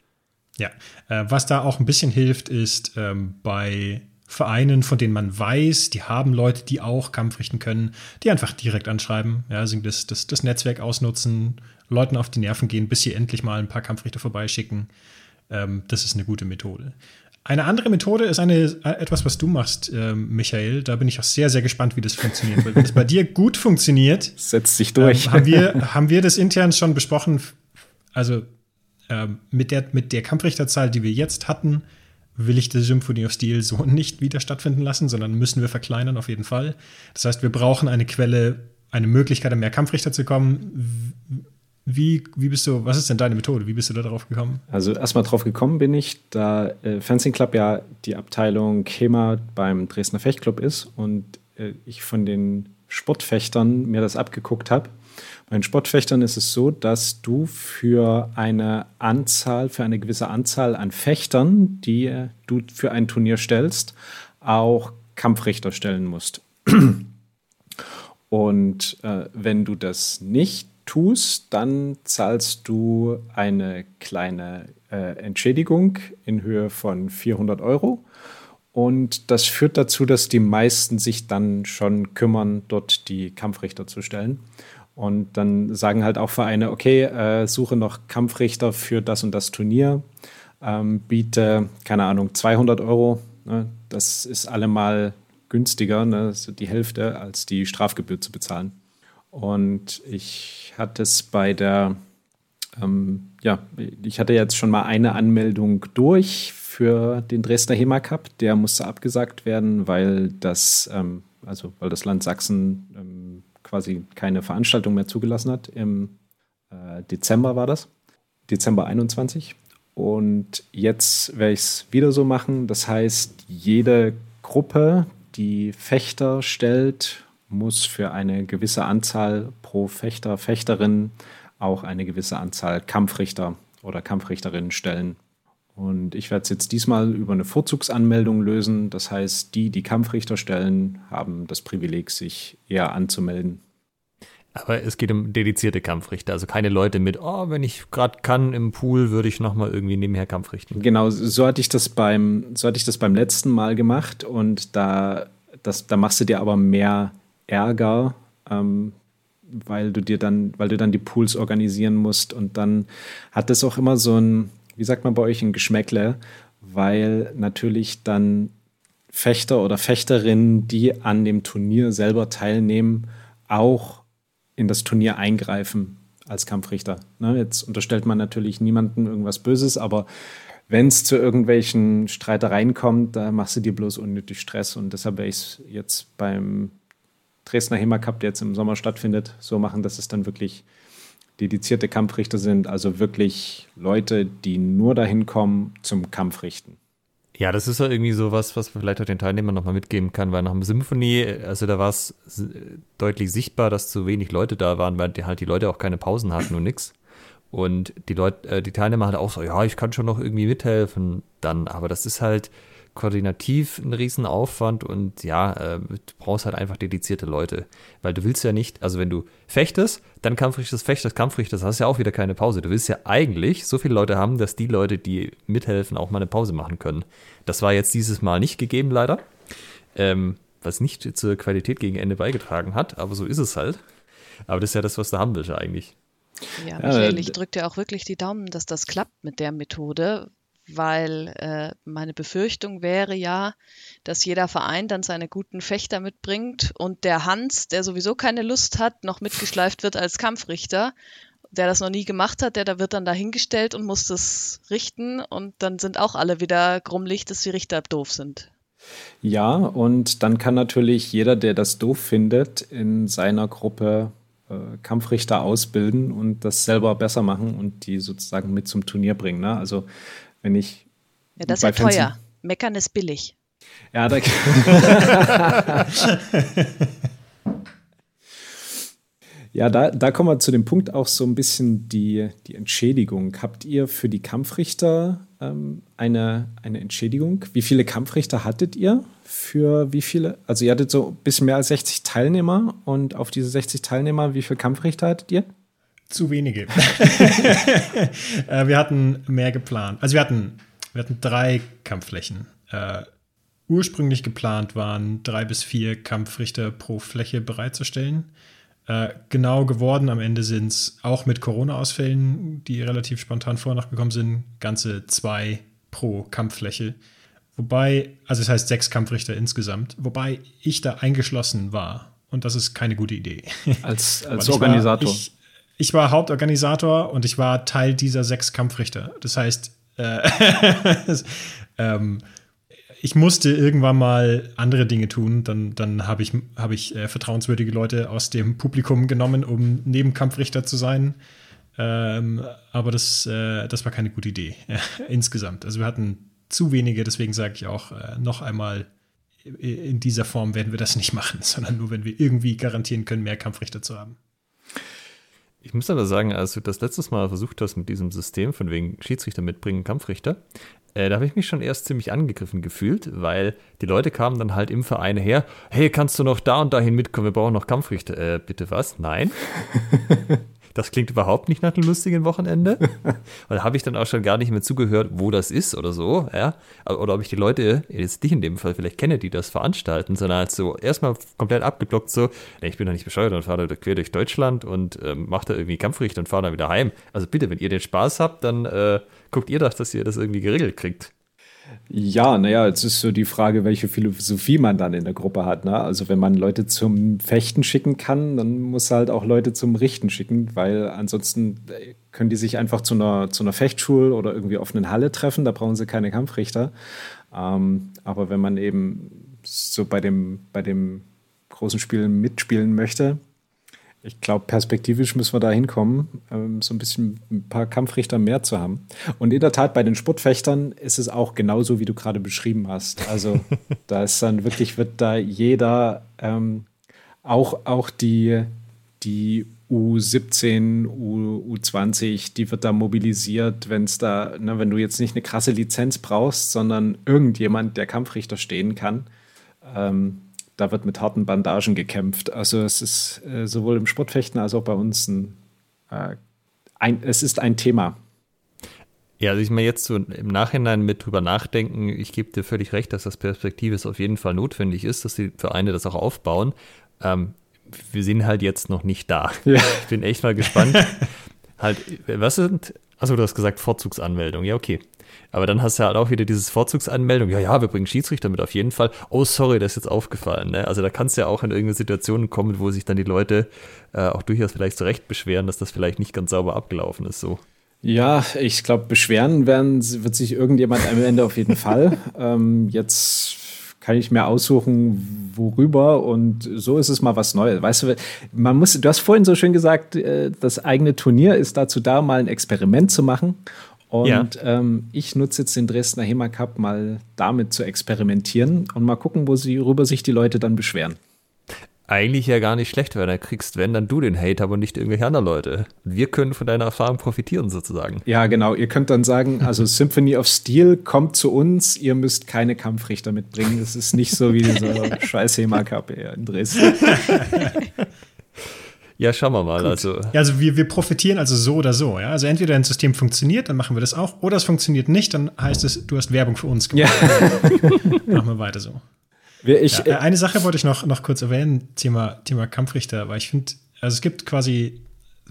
Ja, äh, was da auch ein bisschen hilft, ist ähm, bei Vereinen, von denen man weiß, die haben Leute, die auch Kampf richten können, die einfach direkt anschreiben, ja, also das, das, das Netzwerk ausnutzen, Leuten auf die Nerven gehen, bis sie endlich mal ein paar Kampfrichter vorbeischicken. Ähm, das ist eine gute Methode. Eine andere Methode ist eine, äh, etwas, was du machst, äh, Michael. Da bin ich auch sehr, sehr gespannt, wie das funktioniert. Weil wenn es bei dir gut funktioniert, setzt sich durch. Ähm, haben, wir, haben wir das intern schon besprochen. Also äh, mit, der, mit der Kampfrichterzahl, die wir jetzt hatten, will ich die Symphony of Steel so (laughs) nicht wieder stattfinden lassen, sondern müssen wir verkleinern auf jeden Fall. Das heißt, wir brauchen eine Quelle, eine Möglichkeit, an mehr Kampfrichter zu kommen wie, wie bist du, was ist denn deine Methode? Wie bist du da drauf gekommen? Also erstmal drauf gekommen bin ich, da äh, Fencing Club ja die Abteilung HEMA beim Dresdner Fechtclub ist und äh, ich von den Sportfechtern mir das abgeguckt habe. Bei den Sportfechtern ist es so, dass du für eine Anzahl, für eine gewisse Anzahl an Fechtern, die du für ein Turnier stellst, auch Kampfrichter stellen musst. (clears throat) Und äh, wenn du das nicht tust, dann zahlst du eine kleine äh, Entschädigung in Höhe von 400 Euro. Und das führt dazu, dass die meisten sich dann schon kümmern, dort die Kampfrichter zu stellen. Und dann sagen halt auch Vereine, okay, äh, suche noch Kampfrichter für das und das Turnier, ähm, biete, keine Ahnung, 200 Euro. Ne? Das ist allemal günstiger, ne? die Hälfte, als die Strafgebühr zu bezahlen. Und ich hatte es bei der, ähm, ja, ich hatte jetzt schon mal eine Anmeldung durch für den Dresdner HEMA Cup. Der musste abgesagt werden, weil das, ähm, also weil das Land Sachsen ähm, quasi keine Veranstaltung mehr zugelassen hat. Im äh, Dezember war das, Dezember 21. Und jetzt werde ich es wieder so machen. Das heißt, jede Gruppe, die Fechter stellt muss für eine gewisse Anzahl pro Fechter, Fechterin auch eine gewisse Anzahl Kampfrichter oder Kampfrichterinnen stellen. Und ich werde es jetzt diesmal über eine Vorzugsanmeldung lösen. Das heißt, die, die Kampfrichter stellen, haben das Privileg, sich eher anzumelden. Aber es geht um dedizierte Kampfrichter, also keine Leute mit, oh, wenn ich gerade kann im Pool, würde ich nochmal irgendwie nebenher Kampf richten. Genau, so hatte ich das beim, so hatte ich das beim letzten Mal gemacht und da, das, da machst du dir aber mehr Ärger, ähm, weil du dir dann, weil du dann die Pools organisieren musst und dann hat das auch immer so ein, wie sagt man bei euch, ein Geschmäckle, weil natürlich dann Fechter oder Fechterinnen, die an dem Turnier selber teilnehmen, auch in das Turnier eingreifen als Kampfrichter. Ne, jetzt unterstellt man natürlich niemandem irgendwas Böses, aber wenn es zu irgendwelchen Streitereien kommt, da machst du dir bloß unnötig Stress und deshalb werde ich es jetzt beim Dresdner HEMA Cup, der jetzt im Sommer stattfindet, so machen, dass es dann wirklich dedizierte Kampfrichter sind, also wirklich Leute, die nur dahin kommen zum Kampfrichten. Ja, das ist ja irgendwie so was, was man vielleicht auch den Teilnehmern nochmal mitgeben kann, weil nach dem Symphonie, also da war es deutlich sichtbar, dass zu wenig Leute da waren, weil die halt die Leute auch keine Pausen hatten und nix. Und die Leute, äh, die Teilnehmer halt auch so, ja, ich kann schon noch irgendwie mithelfen dann, aber das ist halt, koordinativ ein Riesenaufwand und ja, äh, du brauchst halt einfach dedizierte Leute. Weil du willst ja nicht, also wenn du fechtest, dann Kampfrichters, fechtest, Kampfrichters, hast du ja auch wieder keine Pause. Du willst ja eigentlich so viele Leute haben, dass die Leute, die mithelfen, auch mal eine Pause machen können. Das war jetzt dieses Mal nicht gegeben, leider. Ähm, was nicht zur Qualität gegen Ende beigetragen hat, aber so ist es halt. Aber das ist ja das, was du haben willst eigentlich. Ja, Michael, ich drücke dir auch wirklich die Daumen, dass das klappt mit der Methode, weil äh, meine Befürchtung wäre ja, dass jeder Verein dann seine guten Fechter mitbringt und der Hans, der sowieso keine Lust hat, noch mitgeschleift wird als Kampfrichter, der das noch nie gemacht hat, der da wird dann dahingestellt und muss das richten und dann sind auch alle wieder grummelig, dass die Richter doof sind. Ja, und dann kann natürlich jeder, der das doof findet, in seiner Gruppe äh, Kampfrichter ausbilden und das selber besser machen und die sozusagen mit zum Turnier bringen. Ne? Also wenn ich. Ja, das ist ja teuer. Meckern ist billig. Ja, da. (laughs) ja, da, da kommen wir zu dem Punkt auch so ein bisschen die, die Entschädigung. Habt ihr für die Kampfrichter ähm, eine, eine Entschädigung? Wie viele Kampfrichter hattet ihr? Für wie viele? Also, ihr hattet so ein bisschen mehr als 60 Teilnehmer und auf diese 60 Teilnehmer, wie viele Kampfrichter hattet ihr? Zu wenige. (laughs) Äh, wir hatten mehr geplant. Also wir hatten, wir hatten drei Kampfflächen. Äh, ursprünglich geplant waren drei bis vier Kampfrichter pro Fläche bereitzustellen. Äh, genau geworden am Ende sind es auch mit Corona-Ausfällen, die relativ spontan vorher noch gekommen sind, ganze zwei pro Kampffläche. Wobei, also das heißt sechs Kampfrichter insgesamt, wobei ich da eingeschlossen war. Und das ist keine gute Idee. Als, (laughs) als Organisator. War, ich, ich war Hauptorganisator und ich war Teil dieser sechs Kampfrichter. Das heißt, äh, (laughs) ähm, ich musste irgendwann mal andere Dinge tun. Dann, dann habe ich, hab ich äh, vertrauenswürdige Leute aus dem Publikum genommen, um Nebenkampfrichter zu sein. Ähm, aber das, äh, das war keine gute Idee (laughs) insgesamt. Also wir hatten zu wenige, deswegen sage ich auch äh, noch einmal, in dieser Form werden wir das nicht machen, (laughs) sondern nur, wenn wir irgendwie garantieren können, mehr Kampfrichter zu haben. Ich muss aber sagen, als du das letztes Mal versucht hast mit diesem System, von wegen Schiedsrichter mitbringen, Kampfrichter, äh, da habe ich mich schon erst ziemlich angegriffen gefühlt, weil die Leute kamen dann halt im Verein her, hey, kannst du noch da und dahin mitkommen, wir brauchen noch Kampfrichter. Äh, bitte was? Nein. (laughs) Das klingt überhaupt nicht nach einem lustigen Wochenende. (laughs) Und da habe ich dann auch schon gar nicht mehr zugehört, wo das ist oder so, ja. Oder ob ich die Leute, jetzt dich in dem Fall vielleicht kenne, die das veranstalten, sondern halt so erstmal komplett abgeblockt, so, nee, ich bin doch nicht bescheuert und fahre da quer durch Deutschland und ähm, mache da irgendwie Kampfrichter und fahre dann wieder heim. Also bitte, wenn ihr den Spaß habt, dann äh, guckt ihr doch, dass ihr das irgendwie geregelt kriegt. Ja, naja, es ist so die Frage, welche Philosophie man dann in der Gruppe hat. Ne? Also wenn man Leute zum Fechten schicken kann, dann muss halt auch Leute zum Richten schicken, weil ansonsten äh, können die sich einfach zu einer, zu einer Fechtschule oder irgendwie offenen Halle treffen, da brauchen sie keine Kampfrichter. Ähm, aber wenn man eben so bei dem, bei dem großen Spiel mitspielen möchte, ich glaube, perspektivisch müssen wir da hinkommen, ähm, so ein bisschen ein paar Kampfrichter mehr zu haben. Und in der Tat, bei den Sportfechtern ist es auch genauso, wie du gerade beschrieben hast. Also (laughs) da ist dann wirklich, wird da jeder, ähm, auch, auch die, die U17, U, U20, die wird da mobilisiert, wenn es da, ne, wenn du jetzt nicht eine krasse Lizenz brauchst, sondern irgendjemand, der Kampfrichter stehen kann. Ähm, da wird mit harten Bandagen gekämpft. Also es ist äh, sowohl im Sportfechten als auch bei uns ein, äh, ein es ist ein Thema. Ja, also ich mal jetzt so im Nachhinein mit drüber nachdenken, ich gebe dir völlig recht, dass das Perspektives auf jeden Fall notwendig ist, dass die Vereine das auch aufbauen. Ähm, wir sind halt jetzt noch nicht da. Ja. Ich bin echt mal gespannt. (laughs) halt, was sind, also du hast gesagt Vorzugsanmeldung, ja, okay. Aber dann hast du halt auch wieder dieses Vorzugsanmeldung. Ja, ja, wir bringen Schiedsrichter mit auf jeden Fall. Oh, sorry, das ist jetzt aufgefallen. Ne? Also da kannst du ja auch in irgendeine Situation kommen, wo sich dann die Leute äh, auch durchaus vielleicht zurecht beschweren, dass das vielleicht nicht ganz sauber abgelaufen ist. So. Ja, ich glaube, beschweren werden, wird sich irgendjemand am Ende auf jeden Fall. (laughs) Ähm, jetzt kann ich mir aussuchen, worüber und so ist es mal was Neues. Weißt du, man muss, du hast vorhin so schön gesagt, äh, das eigene Turnier ist dazu da, mal ein Experiment zu machen. Und ja. ähm, ich nutze jetzt den Dresdner HEMA Cup mal damit zu experimentieren und mal gucken, wo sie, worüber sich die Leute dann beschweren eigentlich ja gar nicht schlecht, weil dann kriegst, wenn, dann du den Hate, aber nicht irgendwelche anderen Leute. Wir können von deiner Erfahrung profitieren sozusagen. Ja, genau. Ihr könnt dann sagen, also Symphony of Steel kommt zu uns, ihr müsst keine Kampfrichter mitbringen. Das ist nicht so wie (laughs) dieser scheiß HEMA Cup in Dresden. (laughs) Ja, schauen wir mal. Also, ja, also wir, wir profitieren also so oder so. Ja? Also entweder ein System funktioniert, dann machen wir das auch, oder es funktioniert nicht, dann heißt es, du hast Werbung für uns gemacht. Ja. (laughs) machen wir weiter so. Ich, ja, äh, eine Sache wollte ich noch, noch kurz erwähnen, Thema, Thema Kampfrichter, weil ich finde, also es gibt quasi,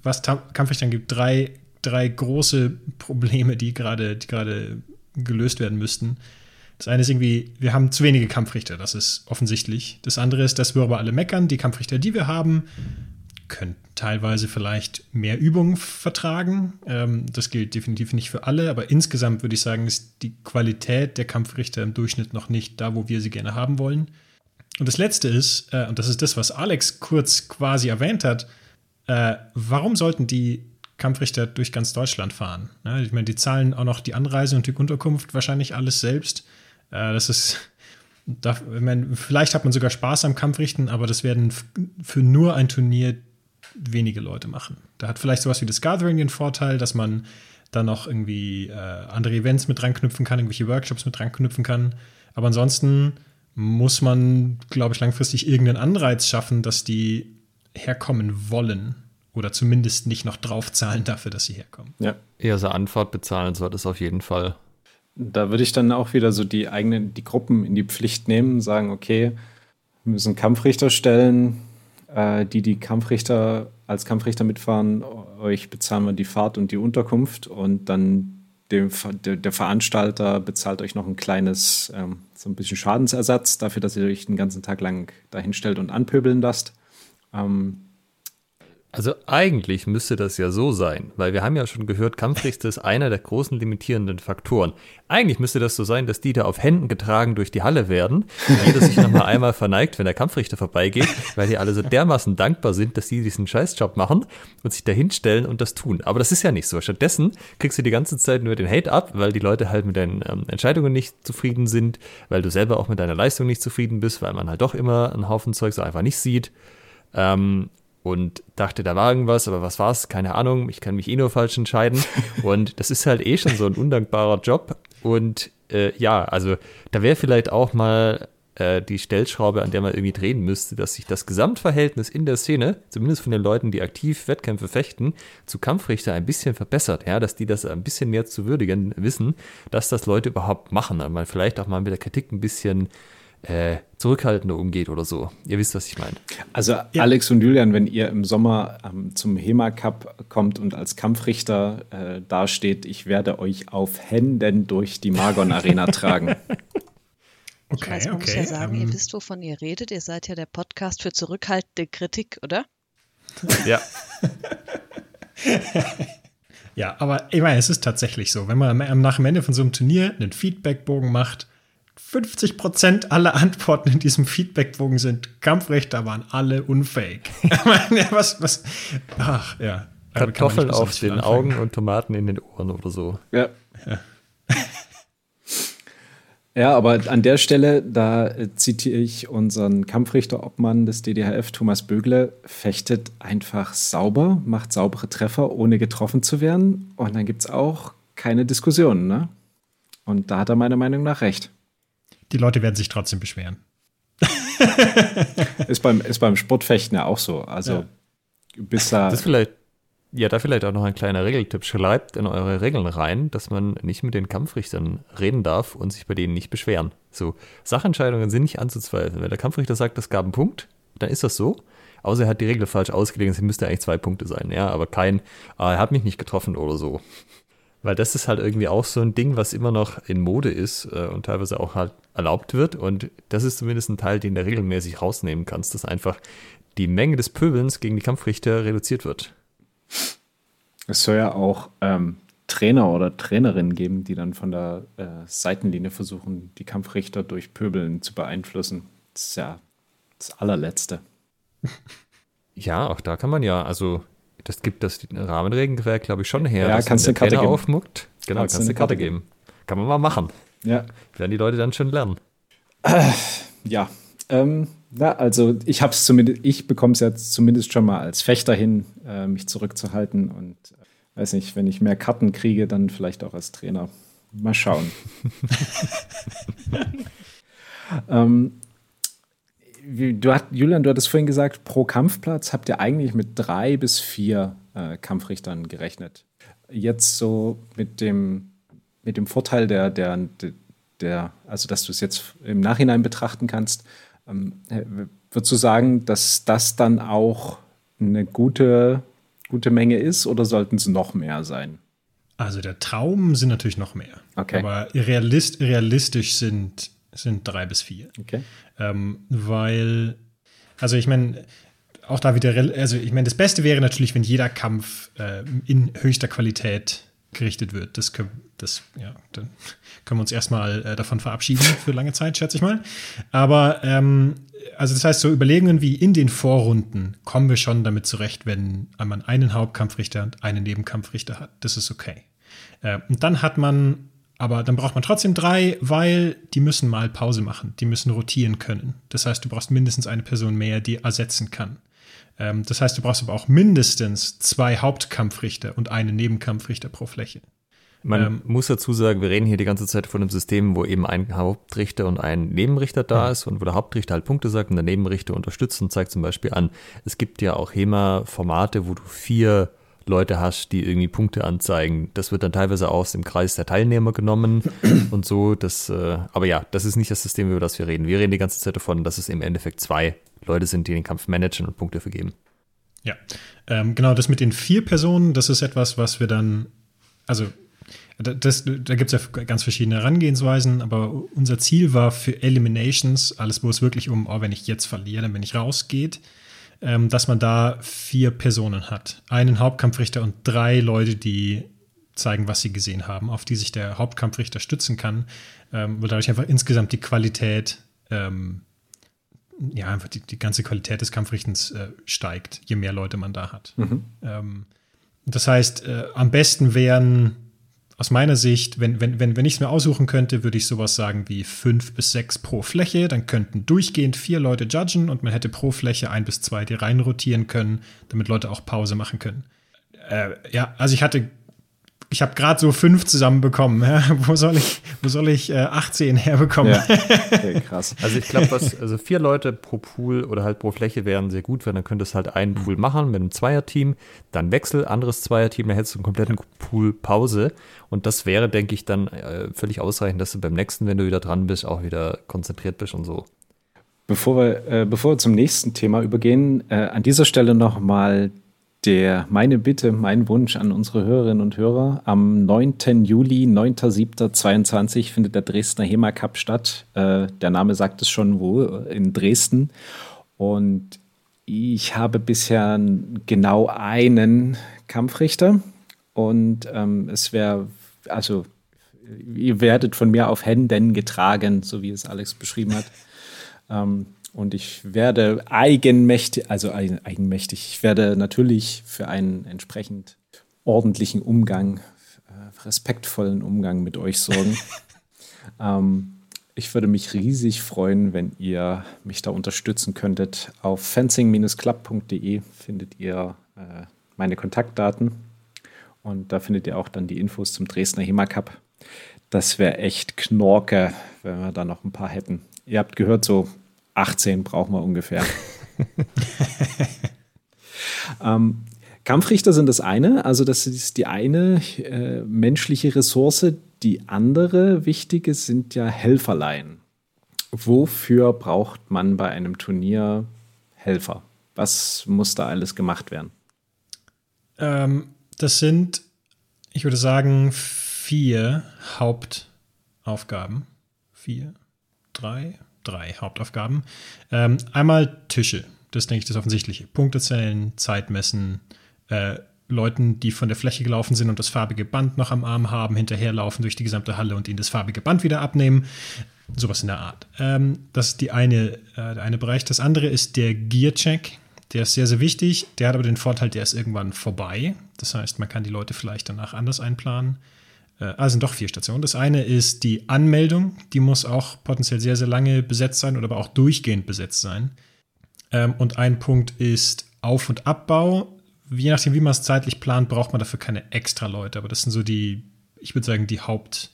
was Kampfrichtern gibt, drei, drei große (laughs) Probleme, die gerade die gerade gelöst werden müssten. Das eine ist irgendwie, wir haben zu wenige Kampfrichter, das ist offensichtlich. Das andere ist, dass wir aber alle meckern, die Kampfrichter, die wir haben, können teilweise vielleicht mehr Übung vertragen. Ähm, das gilt definitiv nicht für alle, aber insgesamt würde ich sagen, ist die Qualität der Kampfrichter im Durchschnitt noch nicht da, wo wir sie gerne haben wollen. Und das Letzte ist, äh, und das ist das, was Alex kurz quasi erwähnt hat, äh, warum sollten die Kampfrichter durch ganz Deutschland fahren? Ne? Ich meine, die zahlen auch noch die Anreise und die Unterkunft wahrscheinlich alles selbst. Äh, das ist da, meine, vielleicht hat man sogar Spaß am Kampfrichten, aber das werden für nur ein Turnier wenige Leute machen. Da hat vielleicht sowas wie das Gathering den Vorteil, dass man dann noch irgendwie äh, andere Events mit dranknüpfen kann, irgendwelche Workshops mit dranknüpfen kann. Aber ansonsten muss man, glaube ich, langfristig irgendeinen Anreiz schaffen, dass die herkommen wollen oder zumindest nicht noch draufzahlen dafür, dass sie herkommen. Ja. Eher so Anfahrt bezahlen soll das auf jeden Fall. Da würde ich dann auch wieder so die eigenen, die Gruppen in die Pflicht nehmen, sagen, okay, wir müssen Kampfrichter stellen, die die Kampfrichter als Kampfrichter mitfahren, euch bezahlen wir die Fahrt und die Unterkunft und dann dem, der, der Veranstalter bezahlt euch noch ein kleines, ähm, so ein bisschen Schadensersatz dafür, dass ihr euch den ganzen Tag lang dahinstellt und anpöbeln lasst. Ähm, also eigentlich müsste das ja so sein, weil wir haben ja schon gehört, Kampfrichter ist einer der großen limitierenden Faktoren. Eigentlich müsste das so sein, dass die da auf Händen getragen durch die Halle werden, jeder sich nochmal einmal verneigt, wenn der Kampfrichter vorbeigeht, weil die alle so dermaßen dankbar sind, dass die diesen Scheißjob machen und sich da hinstellen und das tun. Aber das ist ja nicht so. Stattdessen kriegst du die ganze Zeit nur den Hate ab, weil die Leute halt mit deinen ähm, Entscheidungen nicht zufrieden sind, weil du selber auch mit deiner Leistung nicht zufrieden bist, weil man halt doch immer einen Haufen Zeug so einfach nicht sieht. Ähm, und dachte, da war irgendwas, aber was war's? Keine Ahnung, ich kann mich eh nur falsch entscheiden. (laughs) und das ist halt eh schon so ein undankbarer Job. Und äh, ja, also da wäre vielleicht auch mal äh, die Stellschraube, an der man irgendwie drehen müsste, dass sich das Gesamtverhältnis in der Szene, zumindest von den Leuten, die aktiv Wettkämpfe fechten, zu Kampfrichter ein bisschen verbessert. Ja, dass die das ein bisschen mehr zu würdigen wissen, dass das Leute überhaupt machen. Aber man vielleicht auch mal mit der Kritik ein bisschen äh, zurückhaltender umgeht oder so. Ihr wisst, was ich meine. Also ja. Alex und Julian, wenn ihr im Sommer ähm, zum HEMA Cup kommt und als Kampfrichter äh, dasteht, ich werde euch auf Händen durch die Margon Arena (laughs) tragen. Okay, ich weiß, man okay. muss ja sagen, um, ihr ähm. wisst, wovon ihr redet. Ihr seid ja der Podcast für zurückhaltende Kritik, oder? Ja. (laughs) ja, aber ich meine, es ist tatsächlich so, wenn man nach dem Ende von so einem Turnier einen Feedbackbogen macht, 50 Prozent aller Antworten in diesem Feedbackbogen sind Kampfrichter waren alle unfähig. (laughs) was, was, ach, ja. Kartoffeln auf den Augen und Tomaten in den Ohren oder so. Ja. ja. Ja, aber an der Stelle, da äh, zitiere ich unseren Kampfrichter-Obmann des DDHF, Thomas Bögle, fechtet einfach sauber, macht saubere Treffer, ohne getroffen zu werden. Und dann gibt es auch keine Diskussionen. Ne? Und da hat er meiner Meinung nach recht. Die Leute werden sich trotzdem beschweren. ist, beim, ist beim Sportfechten ja auch so. Also ja. bis da. Das ist vielleicht ja, da vielleicht auch noch ein kleiner Regeltipp. Schreibt in eure Regeln rein, dass man nicht mit den Kampfrichtern reden darf und sich bei denen nicht beschweren. So, Sachentscheidungen sind nicht anzuzweifeln. Wenn der Kampfrichter sagt, es gab einen Punkt, dann ist das so. Außer er hat die Regel falsch ausgelegt, es müsste eigentlich zwei Punkte sein, ja, aber kein, ah, er hat mich nicht getroffen oder so. Weil das ist halt irgendwie auch so ein Ding, was immer noch in Mode ist äh, und teilweise auch halt erlaubt wird. Und das ist zumindest ein Teil, den du regelmäßig rausnehmen kannst, dass einfach die Menge des Pöbelns gegen die Kampfrichter reduziert wird. Es soll ja auch ähm, Trainer oder Trainerinnen geben, die dann von der äh, Seitenlinie versuchen, die Kampfrichter durch Pöbeln zu beeinflussen. Das ist ja das allerletzte. (laughs) Ja, auch da kann man ja, also das gibt das Rahmenregelwerk, glaube ich, schon her. Ja, kannst du eine Karte geben. aufmuckt. Genau, kannst, kannst du eine Karte geben. geben. Kann man mal machen. Ja. Werden die Leute dann schon lernen. Äh, ja, ähm, na, also ich habe es zumindest, ich bekomme es jetzt zumindest schon mal als Fechter hin, äh, mich zurückzuhalten und äh, weiß nicht, wenn ich mehr Karten kriege, dann vielleicht auch als Trainer. Mal schauen. (laughs) ähm, du hat, Julian, du hattest vorhin gesagt, pro Kampfplatz habt ihr eigentlich mit drei bis vier äh, Kampfrichtern gerechnet. Jetzt so mit dem, mit dem Vorteil der, der, der, also dass du es jetzt im Nachhinein betrachten kannst, ähm, würdest du sagen, dass das dann auch eine gute, gute Menge ist oder sollten es noch mehr sein? Also der Traum sind natürlich noch mehr. Okay. Aber realist, realistisch sind, sind drei bis vier. Okay. Ähm, weil, also ich meine, auch da wieder, also ich meine, das Beste wäre natürlich, wenn jeder Kampf äh, in höchster Qualität gerichtet wird. Das, können, das ja, dann können wir uns erstmal äh, davon verabschieden für lange Zeit, schätze ich mal. Aber ähm, also das heißt, so Überlegungen wie in den Vorrunden kommen wir schon damit zurecht, wenn man einen Hauptkampfrichter und einen Nebenkampfrichter hat. Das ist okay. Äh, und dann hat man, aber dann braucht man trotzdem drei, weil die müssen mal Pause machen. Die müssen rotieren können. Das heißt, du brauchst mindestens eine Person mehr, die ersetzen kann. Ähm, das heißt, du brauchst aber auch mindestens zwei Hauptkampfrichter und einen Nebenkampfrichter pro Fläche. Man ähm, muss dazu sagen, wir reden hier die ganze Zeit von einem System, wo eben ein Hauptrichter und ein Nebenrichter da ist und wo der Hauptrichter halt Punkte sagt und der Nebenrichter unterstützt und zeigt zum Beispiel an, es gibt ja auch HEMA-Formate, wo du vier Leute hast, die irgendwie Punkte anzeigen. Das wird dann teilweise aus dem Kreis der Teilnehmer genommen (clears throat) und so. Das, äh, aber ja, das ist nicht das System, über das wir reden. Wir reden die ganze Zeit davon, dass es im Endeffekt zwei Leute sind, die den Kampf managen und Punkte vergeben. Ja, ähm, genau, das mit den vier Personen, das ist etwas, was wir dann, also das, da gibt es ja ganz verschiedene Herangehensweisen, aber unser Ziel war für Eliminations, alles, wo es wirklich um, oh, wenn ich jetzt verliere, dann bin ich rausgeht, ähm, dass man da vier Personen hat. Einen Hauptkampfrichter und drei Leute, die zeigen, was sie gesehen haben, auf die sich der Hauptkampfrichter stützen kann, ähm, weil dadurch einfach insgesamt die Qualität, ähm, ja, einfach die, die ganze Qualität des Kampfrichtens äh, steigt, je mehr Leute man da hat. Mhm. Ähm, das heißt, äh, am besten wären aus meiner Sicht, wenn, wenn, wenn, wenn ich es mir aussuchen könnte, würde ich sowas sagen wie fünf bis sechs pro Fläche. Dann könnten durchgehend vier Leute judgen und man hätte pro Fläche ein bis zwei, die reinrotieren können, damit Leute auch Pause machen können. Äh, ja, also ich hatte ich habe gerade so fünf zusammenbekommen. Ja? (laughs) Wo soll ich, wo soll ich äh, 18 herbekommen? Ja. (laughs) Okay, krass. Also ich glaube, also vier Leute pro Pool oder halt pro Fläche wären sehr gut, weil dann könntest du halt einen Pool machen mit einem Zweierteam, dann Wechsel, anderes Zweierteam, dann hättest du einen kompletten Pool Pause. Und das wäre, denke ich, dann äh, völlig ausreichend, dass du beim nächsten, wenn du wieder dran bist, auch wieder konzentriert bist und so. Bevor wir, äh, bevor wir zum nächsten Thema übergehen, äh, an dieser Stelle nochmal der, meine Bitte, mein Wunsch an unsere Hörerinnen und Hörer. Am 9. Juli, 9.7.22 findet der Dresdner HEMA Cup statt. Äh, der Name sagt es schon wo, in Dresden. Und ich habe bisher genau einen Kampfrichter. Und ähm, es wäre, also ihr werdet von mir auf Händen getragen, so wie es Alex beschrieben hat. ähm, und ich werde eigenmächtig, also eigenmächtig, ich werde natürlich für einen entsprechend ordentlichen Umgang, äh, respektvollen Umgang mit euch sorgen. (laughs) ähm, Ich würde mich riesig freuen, wenn ihr mich da unterstützen könntet. Auf fencing-club.de findet ihr äh, meine Kontaktdaten und da findet ihr auch dann die Infos zum Dresdner HEMA Cup. Das wäre echt Knorke, wenn wir da noch ein paar hätten. Ihr habt gehört, so 18 brauchen wir ungefähr. (laughs) ähm, Kampfrichter sind das eine, also das ist die eine äh, menschliche Ressource. Die andere wichtige sind ja Helferlein. Wofür braucht man bei einem Turnier Helfer? Was muss da alles gemacht werden? Ähm, das sind, ich würde sagen, vier Hauptaufgaben. Vier, drei, drei Hauptaufgaben. Ähm, einmal Tische. Das denke ich das Offensichtliche. Punkte zählen, Zeit messen, äh, Leuten, die von der Fläche gelaufen sind und das farbige Band noch am Arm haben, hinterherlaufen durch die gesamte Halle und ihnen das farbige Band wieder abnehmen. Sowas in der Art. Ähm, das ist die eine, äh, der eine Bereich. Das andere ist der Gear-Check. Der ist sehr, sehr wichtig. Der hat aber den Vorteil, der ist irgendwann vorbei. Das heißt, man kann die Leute vielleicht danach anders einplanen. Äh, also sind doch vier Stationen. Das eine ist die Anmeldung. Die muss auch potenziell sehr, sehr lange besetzt sein oder aber auch durchgehend besetzt sein. Ähm, und ein Punkt ist Auf- und Abbau. Je nachdem, wie man es zeitlich plant, braucht man dafür keine extra Leute. Aber das sind so die, ich würde sagen, die Haupt,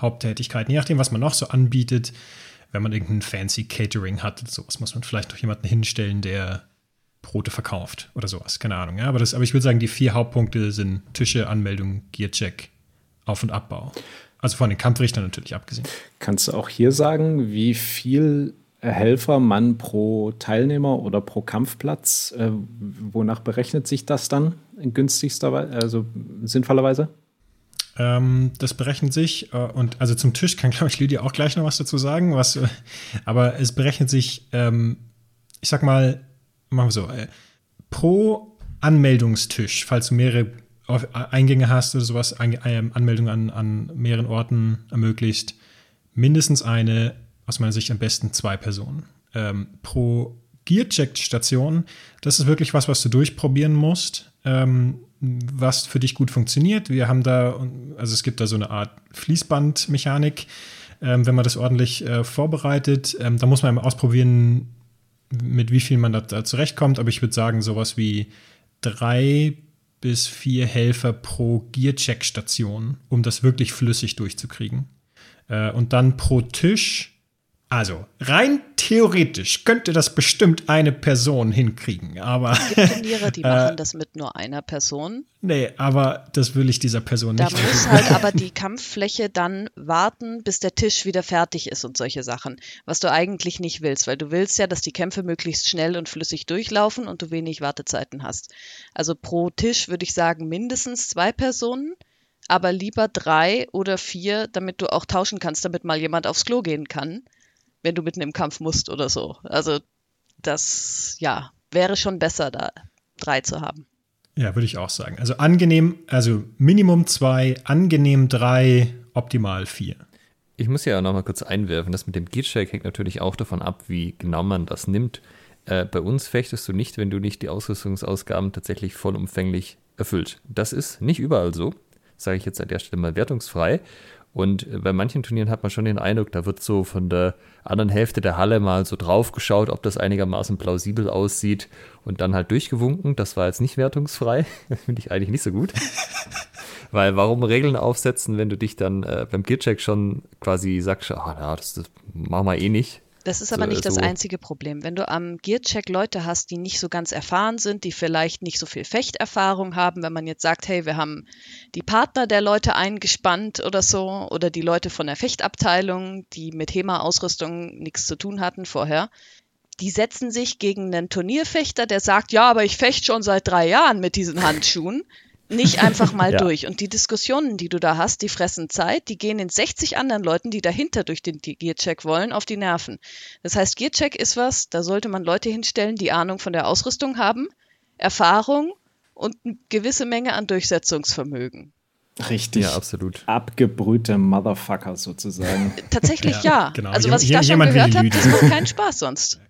Haupttätigkeiten. Je nachdem, was man noch so anbietet. Wenn man irgendein fancy Catering hat, sowas muss man vielleicht noch jemanden hinstellen, der Brote verkauft oder sowas. Keine Ahnung. Ja, aber, das, aber ich würde sagen, die vier Hauptpunkte sind Tische, Anmeldung, Gearcheck, Auf- und Abbau. Also von den Kampfrichtern natürlich abgesehen. Kannst du auch hier sagen, wie viel Helfer man pro Teilnehmer oder pro Kampfplatz, äh, wonach berechnet sich das dann in günstigster Weise, also sinnvollerweise? Ähm, das berechnet sich äh, und also zum Tisch kann, (laughs) glaube ich, Lydia auch gleich noch was dazu sagen, was, äh, aber es berechnet sich, ähm, ich sag mal, machen wir so, äh, pro Anmeldungstisch, falls du mehrere Eingänge hast oder sowas, ähm, Anmeldungen an, an mehreren Orten ermöglicht, mindestens eine, aus meiner Sicht am besten zwei Personen. Ähm, pro Gearcheck-Station, das ist wirklich was, was du durchprobieren musst, ähm, was für dich gut funktioniert. Wir haben da, also es gibt da so eine Art Fließbandmechanik, ähm, wenn man das ordentlich äh, vorbereitet. Ähm, da muss man ausprobieren, mit wie viel man da, da zurechtkommt, aber ich würde sagen, sowas wie drei bis vier Helfer pro Gearcheck-Station, um das wirklich flüssig durchzukriegen. Äh, und dann pro Tisch also, rein theoretisch könnte das bestimmt eine Person hinkriegen, aber. (laughs) Die Turniere, die machen das mit nur einer Person. Nee, aber das will ich dieser Person da nicht. Da muss halt aber die (laughs) Kampffläche dann warten, bis der Tisch wieder fertig ist und solche Sachen. Was du eigentlich nicht willst, weil du willst ja, dass die Kämpfe möglichst schnell und flüssig durchlaufen und du wenig Wartezeiten hast. Also pro Tisch würde ich sagen mindestens zwei Personen aber lieber drei oder vier, damit du auch tauschen kannst, damit mal jemand aufs Klo gehen kann wenn du mitten im Kampf musst oder so. Also das, ja, wäre schon besser, da drei zu haben. Ja, würde ich auch sagen. Also angenehm, also Minimum zwei, angenehm drei, optimal vier. Ich muss ja noch mal kurz einwerfen, das mit dem Gearcheck hängt natürlich auch davon ab, wie genau man das nimmt. Äh, bei uns fechtest du nicht, wenn du nicht die Ausrüstungsausgaben tatsächlich vollumfänglich erfüllt. Das ist nicht überall so, sage ich jetzt an der Stelle mal wertungsfrei. Und bei manchen Turnieren hat man schon den Eindruck, da wird so von der anderen Hälfte der Halle mal so drauf geschaut, ob das einigermaßen plausibel aussieht und dann halt durchgewunken. Das war jetzt nicht wertungsfrei. (laughs) Finde ich eigentlich nicht so gut. (laughs) Weil warum Regeln aufsetzen, wenn du dich dann äh, beim Gearcheck schon quasi sagst, ah, na, das, das machen wir eh nicht. Das ist aber nicht das einzige Problem. Wenn du am Gearcheck Leute hast, die nicht so ganz erfahren sind, die vielleicht nicht so viel Fechterfahrung haben, wenn man jetzt sagt, hey, wir haben die Partner der Leute eingespannt oder so, oder die Leute von der Fechtabteilung, die mit HEMA-Ausrüstung nichts zu tun hatten vorher, die setzen sich gegen einen Turnierfechter, der sagt, ja, aber ich fechte schon seit drei Jahren mit diesen Handschuhen nicht einfach mal (laughs) ja. durch. Und die Diskussionen, die du da hast, die fressen Zeit, die gehen in 60 anderen Leuten, die dahinter durch den Gearcheck wollen, auf die Nerven. Das heißt, Gearcheck ist was, da sollte man Leute hinstellen, die Ahnung von der Ausrüstung haben, Erfahrung und eine gewisse Menge an Durchsetzungsvermögen. Richtig. Ja, absolut. Abgebrühte Motherfucker sozusagen. Tatsächlich (laughs) ja. ja. Genau. Also was ich da schon gehört habe, das macht keinen Spaß sonst.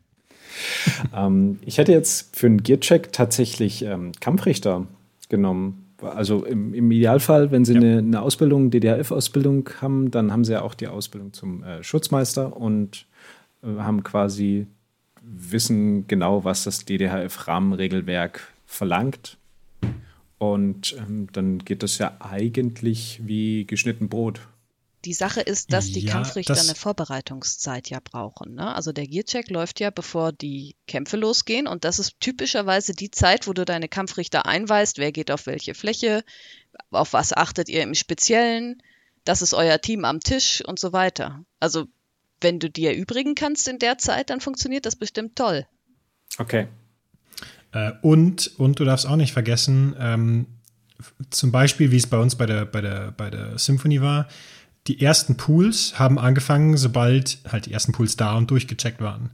(laughs) ähm, ich hätte jetzt für einen Gearcheck tatsächlich ähm, Kampfrichter genommen, Also im, im Idealfall, wenn sie ja. eine, eine, Ausbildung, DDRF-Ausbildung haben, dann haben sie ja auch die Ausbildung zum äh, Schutzmeister und äh, haben quasi wissen genau, was das DDHF-Rahmenregelwerk verlangt. Und ähm, dann geht das ja eigentlich wie geschnitten Brot. Die Sache ist, dass die ja, Kampfrichter das eine Vorbereitungszeit ja brauchen. Ne? Also der Gearcheck läuft ja, bevor die Kämpfe losgehen. Und das ist typischerweise die Zeit, wo du deine Kampfrichter einweist, wer geht auf welche Fläche, auf was achtet ihr im Speziellen, das ist euer Team am Tisch und so weiter. Also wenn du die erübrigen kannst in der Zeit, dann funktioniert das bestimmt toll. Okay. Äh, und, und du darfst auch nicht vergessen, ähm, zum Beispiel, wie es bei uns bei der, bei der, bei der Symphony war, die ersten Pools haben angefangen, sobald halt die ersten Pools da und durchgecheckt waren.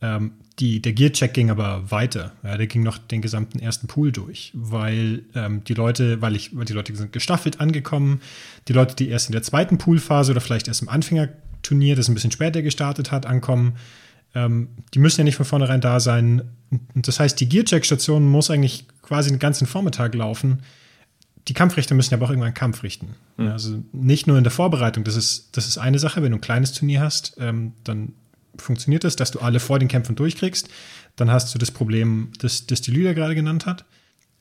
Ähm, die, der Gear-Check ging aber weiter. Ja, der ging noch den gesamten ersten Pool durch, weil ähm, die Leute, weil ich, weil die Leute sind gestaffelt angekommen, die Leute, die erst in der zweiten Poolphase oder vielleicht erst im Anfängerturnier, das ein bisschen später gestartet hat, ankommen, ähm, die müssen ja nicht von vornherein da sein. Und das heißt, die Gear-Check-Station muss eigentlich quasi den ganzen Vormittag laufen die Kampfrichter müssen ja aber auch irgendwann Kampf richten. Mhm. Also nicht nur in der Vorbereitung, das ist, das ist eine Sache, wenn du ein kleines Turnier hast, ähm, dann funktioniert das, dass du alle vor den Kämpfen durchkriegst. Dann hast du das Problem, das, das die Lüder gerade genannt hat.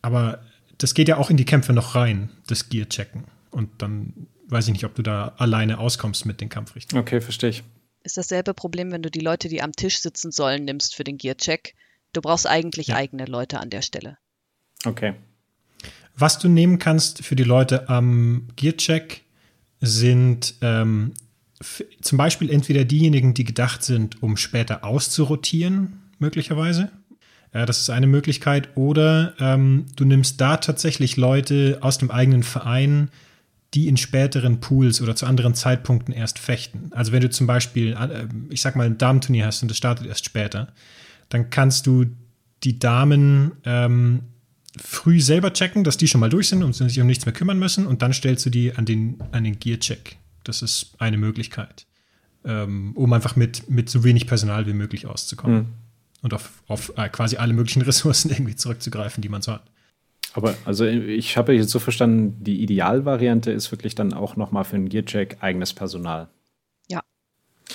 Aber das geht ja auch in die Kämpfe noch rein, das Gear-Checken. Und dann weiß ich nicht, ob du da alleine auskommst mit den Kampfrichtern. Okay, verstehe ich. Ist dasselbe Problem, wenn du die Leute, die am Tisch sitzen sollen, nimmst für den Gear-Check. Du brauchst eigentlich ja. eigene Leute an der Stelle. Okay. Was du nehmen kannst für die Leute am Gearcheck sind ähm, zum Beispiel entweder diejenigen, die gedacht sind, um später auszurotieren, möglicherweise. Ja, das ist eine Möglichkeit. Oder ähm, du nimmst da tatsächlich Leute aus dem eigenen Verein, die in späteren Pools oder zu anderen Zeitpunkten erst fechten. Also wenn du zum Beispiel, äh, ich sag mal, ein Damenturnier hast und das startet erst später, dann kannst du die Damen ähm, früh selber checken, dass die schon mal durch sind und sich um nichts mehr kümmern müssen und dann stellst du die an den, an den Gear-Check. Das ist eine Möglichkeit, ähm, um einfach mit, mit so wenig Personal wie möglich auszukommen mhm. und auf, auf äh, quasi alle möglichen (laughs) Ressourcen irgendwie zurückzugreifen, die man so hat. Aber also ich habe jetzt so verstanden, die Idealvariante ist wirklich dann auch nochmal für einen Gear-Check eigenes Personal.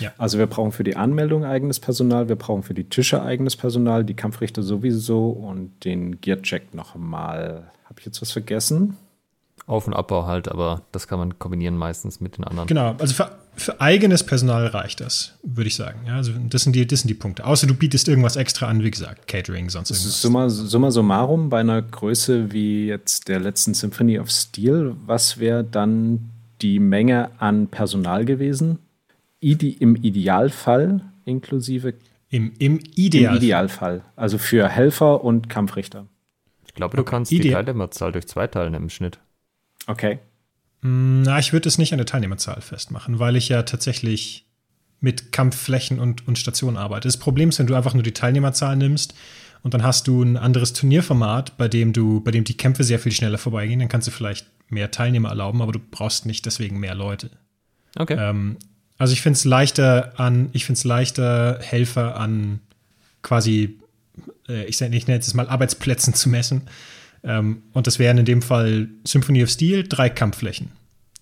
Ja. Also wir brauchen für die Anmeldung eigenes Personal, wir brauchen für die Tische eigenes Personal, die Kampfrichter sowieso und den Gearcheck nochmal. Habe ich jetzt was vergessen? Auf- und Abbau halt, aber das kann man kombinieren meistens mit den anderen. Genau, also für, für eigenes Personal reicht das, würde ich sagen. Ja, also das sind, die, das sind die Punkte. Außer du bietest irgendwas extra an, wie gesagt, Catering, sonst irgendwas. Summa, summa summarum, bei einer Größe wie jetzt der letzten Symphony of Steel, was wäre dann die Menge an Personal gewesen? Im Idealfall inklusive. Im, im, Idealfall. Im Idealfall. Also für Helfer und Kampfrichter. Ich glaube, du okay. kannst Ide die Teilnehmerzahl durch zwei teilen im Schnitt. Okay. Hm, na, ich würde es nicht an der Teilnehmerzahl festmachen, weil ich ja tatsächlich mit Kampfflächen und, und Stationen arbeite. Das Problem ist, wenn du einfach nur die Teilnehmerzahl nimmst und dann hast du ein anderes Turnierformat, bei dem du, bei dem die Kämpfe sehr viel schneller vorbeigehen, dann kannst du vielleicht mehr Teilnehmer erlauben, aber du brauchst nicht deswegen mehr Leute. Okay. Ähm, also ich finde es leichter an, ich finde es leichter, Helfer an quasi, äh, ich, ich nenne es mal Arbeitsplätzen zu messen. Ähm, und das wären in dem Fall Symphony of Steel, drei Kampfflächen.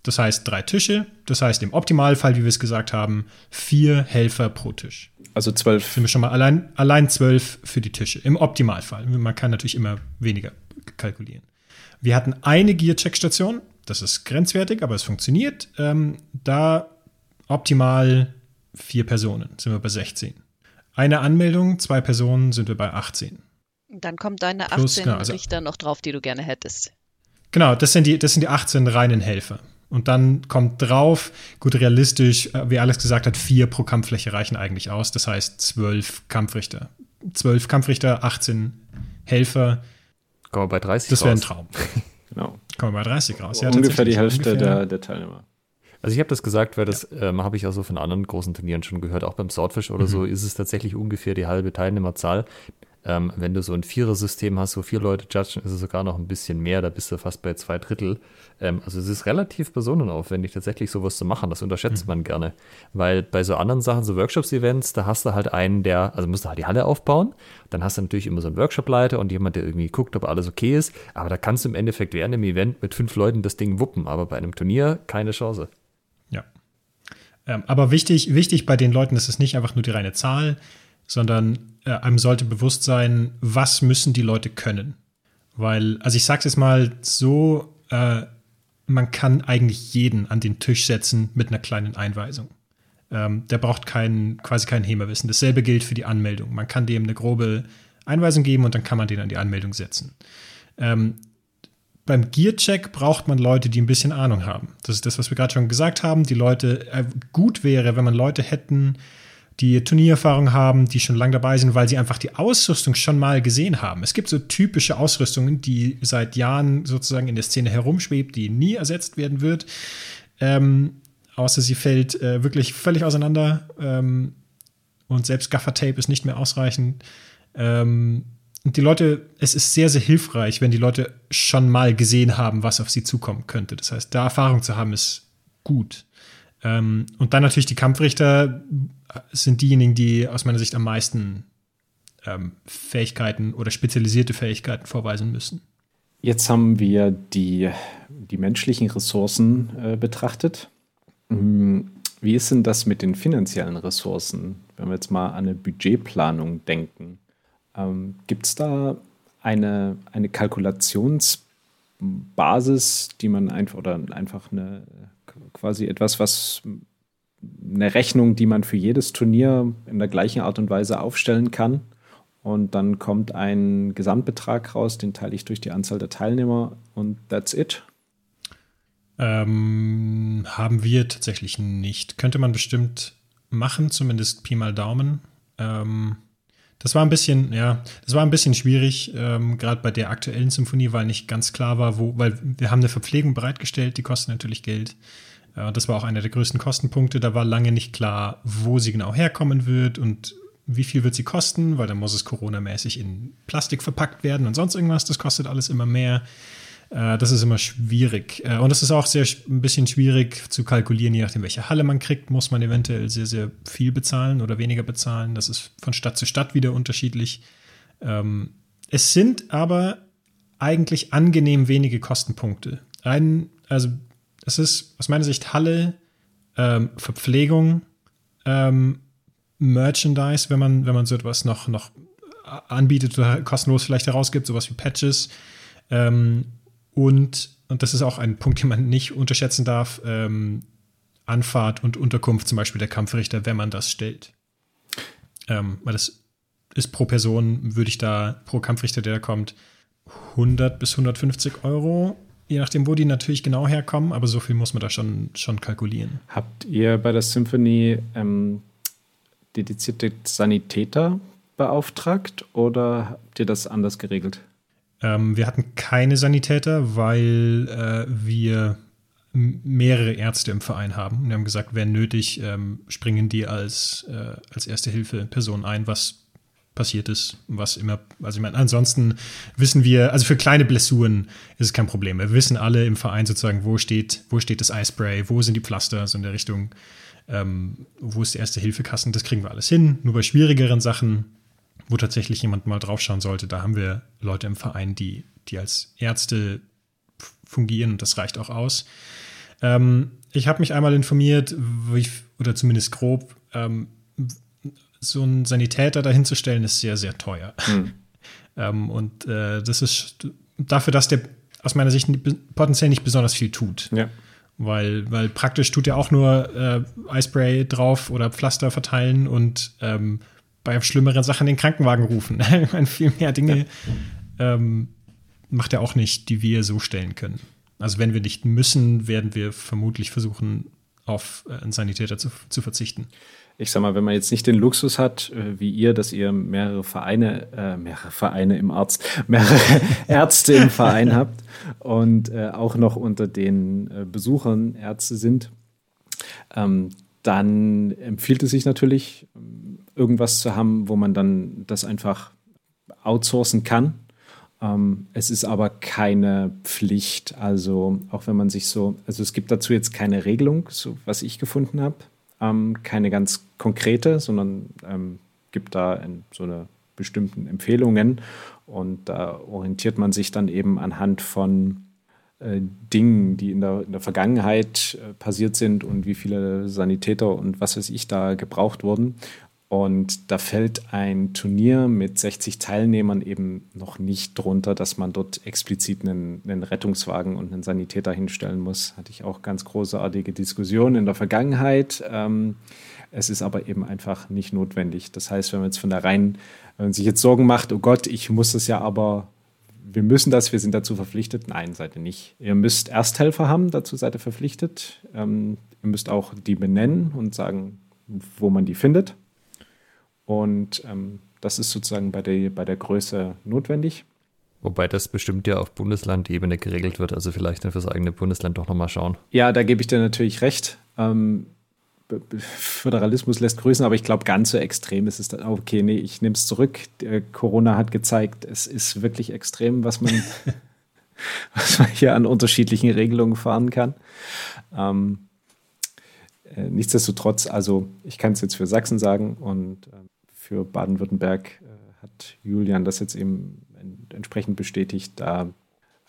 Das heißt drei Tische, das heißt im Optimalfall, wie wir es gesagt haben, vier Helfer pro Tisch. Also zwölf. Sind wir schon mal allein, allein zwölf für die Tische. Im Optimalfall. Man kann natürlich immer weniger kalkulieren. Wir hatten eine Gear-Check-Station, das ist grenzwertig, aber es funktioniert. Ähm, da optimal vier Personen, sind wir bei 16. Eine Anmeldung, zwei Personen, sind wir bei 18. Dann kommen deine 18 Plus, genau, also, Richter noch drauf, die du gerne hättest. Genau, das sind die, das sind die 18 reinen Helfer. Und dann kommt drauf, gut realistisch, äh, wie Alex gesagt hat, vier pro Kampffläche reichen eigentlich aus. Das heißt zwölf Kampfrichter. Zwölf Kampfrichter, 18 Helfer. Kommen wir bei 30 Das wäre ein Traum. (laughs) genau. Kommen wir bei 30 raus. Ja, ungefähr die Hälfte ungefähr. Der, der Teilnehmer. Also ich habe das gesagt, weil das ja. ähm, habe ich auch so von anderen großen Turnieren schon gehört, auch beim Swordfish oder mhm. so ist es tatsächlich ungefähr die halbe Teilnehmerzahl. Ähm, wenn du so ein Vierer-System hast, wo vier Leute judgen, ist es sogar noch ein bisschen mehr, da bist du fast bei zwei Drittel. Ähm, also es ist relativ personenaufwendig, tatsächlich sowas zu machen. Das unterschätzt mhm. man gerne. Weil bei so anderen Sachen, so Workshops-Events, da hast du halt einen, der, also musst du halt die Halle aufbauen. Dann hast du natürlich immer so einen Workshop-Leiter und jemand, der irgendwie guckt, ob alles okay ist. Aber da kannst du im Endeffekt während einem Event mit fünf Leuten das Ding wuppen. Aber bei einem Turnier keine Chance. Ähm, aber wichtig, wichtig bei den Leuten ist es nicht einfach nur die reine Zahl, sondern äh, einem sollte bewusst sein, was müssen die Leute können. Weil, also ich sag's jetzt mal so, äh, man kann eigentlich jeden an den Tisch setzen mit einer kleinen Einweisung. Ähm, der braucht kein, quasi kein HEMA-Wissen. Dasselbe gilt für die Anmeldung. Man kann dem eine grobe Einweisung geben und dann kann man den an die Anmeldung setzen. Ähm, beim Gear-Check braucht man Leute, die ein bisschen Ahnung haben. Das ist das, was wir gerade schon gesagt haben. Die Leute, äh, gut wäre, wenn man Leute hätten, die Turniererfahrung haben, die schon lange dabei sind, weil sie einfach die Ausrüstung schon mal gesehen haben. Es gibt so typische Ausrüstungen, die seit Jahren sozusagen in der Szene herumschwebt, die nie ersetzt werden wird. Ähm, außer sie fällt äh, wirklich völlig auseinander ähm, und selbst Gaffer-Tape ist nicht mehr ausreichend. Ähm, die Leute, es ist sehr, sehr hilfreich, wenn die Leute schon mal gesehen haben, was auf sie zukommen könnte. Das heißt, da Erfahrung zu haben, ist gut. Ähm, und dann natürlich die Kampfrichter sind diejenigen, die aus meiner Sicht am meisten ähm, Fähigkeiten oder spezialisierte Fähigkeiten vorweisen müssen. Jetzt haben wir die, die menschlichen Ressourcen äh, betrachtet. Hm, wie ist denn das mit den finanziellen Ressourcen, wenn wir jetzt mal an eine Budgetplanung denken? Ähm, Gibt es da eine, eine Kalkulationsbasis, die man einfach oder einfach eine quasi etwas, was eine Rechnung, die man für jedes Turnier in der gleichen Art und Weise aufstellen kann. Und dann kommt ein Gesamtbetrag raus, den teile ich durch die Anzahl der Teilnehmer und that's it. Ähm, haben wir tatsächlich nicht. Könnte man bestimmt machen, zumindest Pi mal Daumen. Ähm, das war ein bisschen, ja, das war ein bisschen schwierig, ähm, gerade bei der aktuellen Symphonie, weil nicht ganz klar war, wo, weil wir haben eine Verpflegung bereitgestellt, die kostet natürlich Geld. Äh, das war auch einer der größten Kostenpunkte. Da war lange nicht klar, wo sie genau herkommen wird und wie viel wird sie kosten, weil dann muss es Corona-mäßig in Plastik verpackt werden und sonst irgendwas. Das kostet alles immer mehr. Äh, das ist immer schwierig. Äh, und es ist auch sehr ein bisschen schwierig zu kalkulieren, je nachdem, welche Halle man kriegt, muss man eventuell sehr, sehr viel bezahlen oder weniger bezahlen. Das ist von Stadt zu Stadt wieder unterschiedlich. Ähm, es sind aber eigentlich angenehm wenige Kostenpunkte. Ein, also es ist aus meiner Sicht Halle, ähm, Verpflegung, ähm, Merchandise, wenn man, wenn man so etwas noch, noch anbietet oder kostenlos vielleicht herausgibt, sowas wie Patches. Ähm, und, und das ist auch ein Punkt, den man nicht unterschätzen darf, ähm, Anfahrt und Unterkunft zum Beispiel der Kampfrichter, wenn man das stellt. Ähm, weil das ist pro Person, würde ich da, pro Kampfrichter, der da kommt, 100 bis 150 Euro Je nachdem, wo die natürlich genau herkommen, aber so viel muss man da schon, schon kalkulieren. Habt ihr bei der Symphony ähm, dedizierte Sanitäter beauftragt oder habt ihr das anders geregelt? Ähm, wir hatten keine Sanitäter, weil äh, wir mehrere Ärzte im Verein haben. Wir haben gesagt, wenn nötig, ähm, springen die als, äh, als erste Hilfe Person ein, was passiert ist, was immer, also ich meine, ansonsten wissen wir, also für kleine Blessuren ist es kein Problem. Wir wissen alle im Verein sozusagen, wo steht, wo steht das Eispray, wo sind die Pflaster, so in der Richtung, ähm, wo ist der erste Hilfekasten, das kriegen wir alles hin. Nur bei schwierigeren Sachen, wo tatsächlich jemand mal draufschauen sollte, da haben wir Leute im Verein, die, die als Ärzte fungieren und das reicht auch aus. Ähm, ich habe mich einmal informiert, ich, oder zumindest grob, ähm, so einen Sanitäter dahinzustellen, ist sehr, sehr teuer. Hm. (laughs) ähm, und äh, das ist dafür, dass der aus meiner Sicht potenziell nicht besonders viel tut. Ja. Weil, weil praktisch tut er auch nur äh, Eispray drauf oder Pflaster verteilen und ähm, bei schlimmeren Sachen den Krankenwagen rufen. (laughs) ich meine, viel mehr Dinge ja. ähm, macht er auch nicht, die wir so stellen können. Also wenn wir nicht müssen, werden wir vermutlich versuchen, auf äh, einen Sanitäter zu, zu verzichten ich sag mal, wenn man jetzt nicht den Luxus hat, äh, wie ihr, dass ihr mehrere Vereine, äh, mehrere Vereine im Arzt, (laughs) mehrere Ärzte im Verein (laughs) habt und äh, auch noch unter den äh, Besuchern Ärzte sind, ähm, dann empfiehlt es sich natürlich, irgendwas zu haben, wo man dann das einfach outsourcen kann. Ähm, es ist aber keine Pflicht. Also auch wenn man sich so, also es gibt dazu jetzt keine Regelung, so was ich gefunden habe. Ähm, keine ganz konkrete, sondern ähm, gibt da in, so eine bestimmten Empfehlungen. Und da orientiert man sich dann eben anhand von Dingen, die in der, in der Vergangenheit äh, passiert sind und wie viele Sanitäter und was weiß ich da gebraucht wurden. Und da fällt ein Turnier mit 60 Teilnehmern eben noch nicht drunter, dass man dort explizit einen, einen, Rettungswagen und einen Sanitäter hinstellen muss. Hatte ich auch ganz großartige Diskussionen in der Vergangenheit. Ähm, es ist aber eben einfach nicht notwendig. Das heißt, wenn man jetzt von der rein, wenn man sich jetzt Sorgen macht, oh Gott, ich muss das ja aber, wir müssen das, wir sind dazu verpflichtet. Nein, seid ihr nicht. Ihr müsst Ersthelfer haben, dazu seid ihr verpflichtet. Ähm, ihr müsst auch die benennen und sagen, wo man die findet. Und ähm, das ist sozusagen bei der, bei der Größe notwendig. Wobei das bestimmt ja auf Bundeslandebene geregelt wird, also vielleicht dann fürs eigene Bundesland doch nochmal schauen. Ja, da gebe ich dir natürlich recht. Ähm, Föderalismus lässt grüßen, aber ich glaube, ganz so extrem ist es dann. Okay, nee, ich nehme es zurück. Corona hat gezeigt, es ist wirklich extrem, was man, (laughs) was man hier an unterschiedlichen Regelungen fahren kann. Ähm, äh, nichtsdestotrotz, also ich kann es jetzt für Sachsen sagen und äh, für Baden-Württemberg äh, hat Julian das jetzt eben entsprechend bestätigt. Da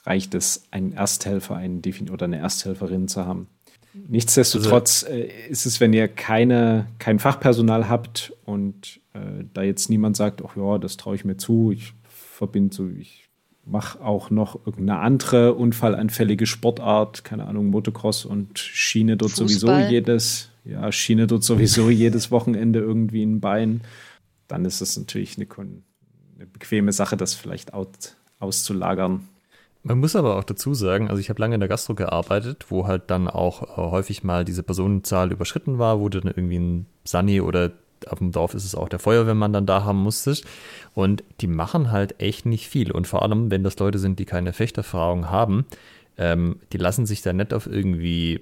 reicht es, einen Ersthelfer einen oder eine Ersthelferin zu haben. Nichtsdestotrotz also, äh, ist es, wenn ihr keine, kein Fachpersonal habt und äh, da jetzt niemand sagt, ach ja, das traue ich mir zu, ich verbinde so, ich mache auch noch irgendeine andere unfallanfällige Sportart, keine Ahnung, Motocross und Schiene dort Fußball. sowieso jedes, ja, Schiene dort sowieso (laughs) jedes Wochenende irgendwie ein Bein, dann ist es natürlich eine, eine bequeme Sache, das vielleicht out, auszulagern. Man muss aber auch dazu sagen, also ich habe lange in der Gastro gearbeitet, wo halt dann auch äh, häufig mal diese Personenzahl überschritten war, wo dann irgendwie ein Sunny oder auf dem Dorf ist es auch der Feuerwehrmann dann da haben musstest. Und die machen halt echt nicht viel. Und vor allem, wenn das Leute sind, die keine Fechterfahrung haben, ähm, die lassen sich da nicht auf irgendwie,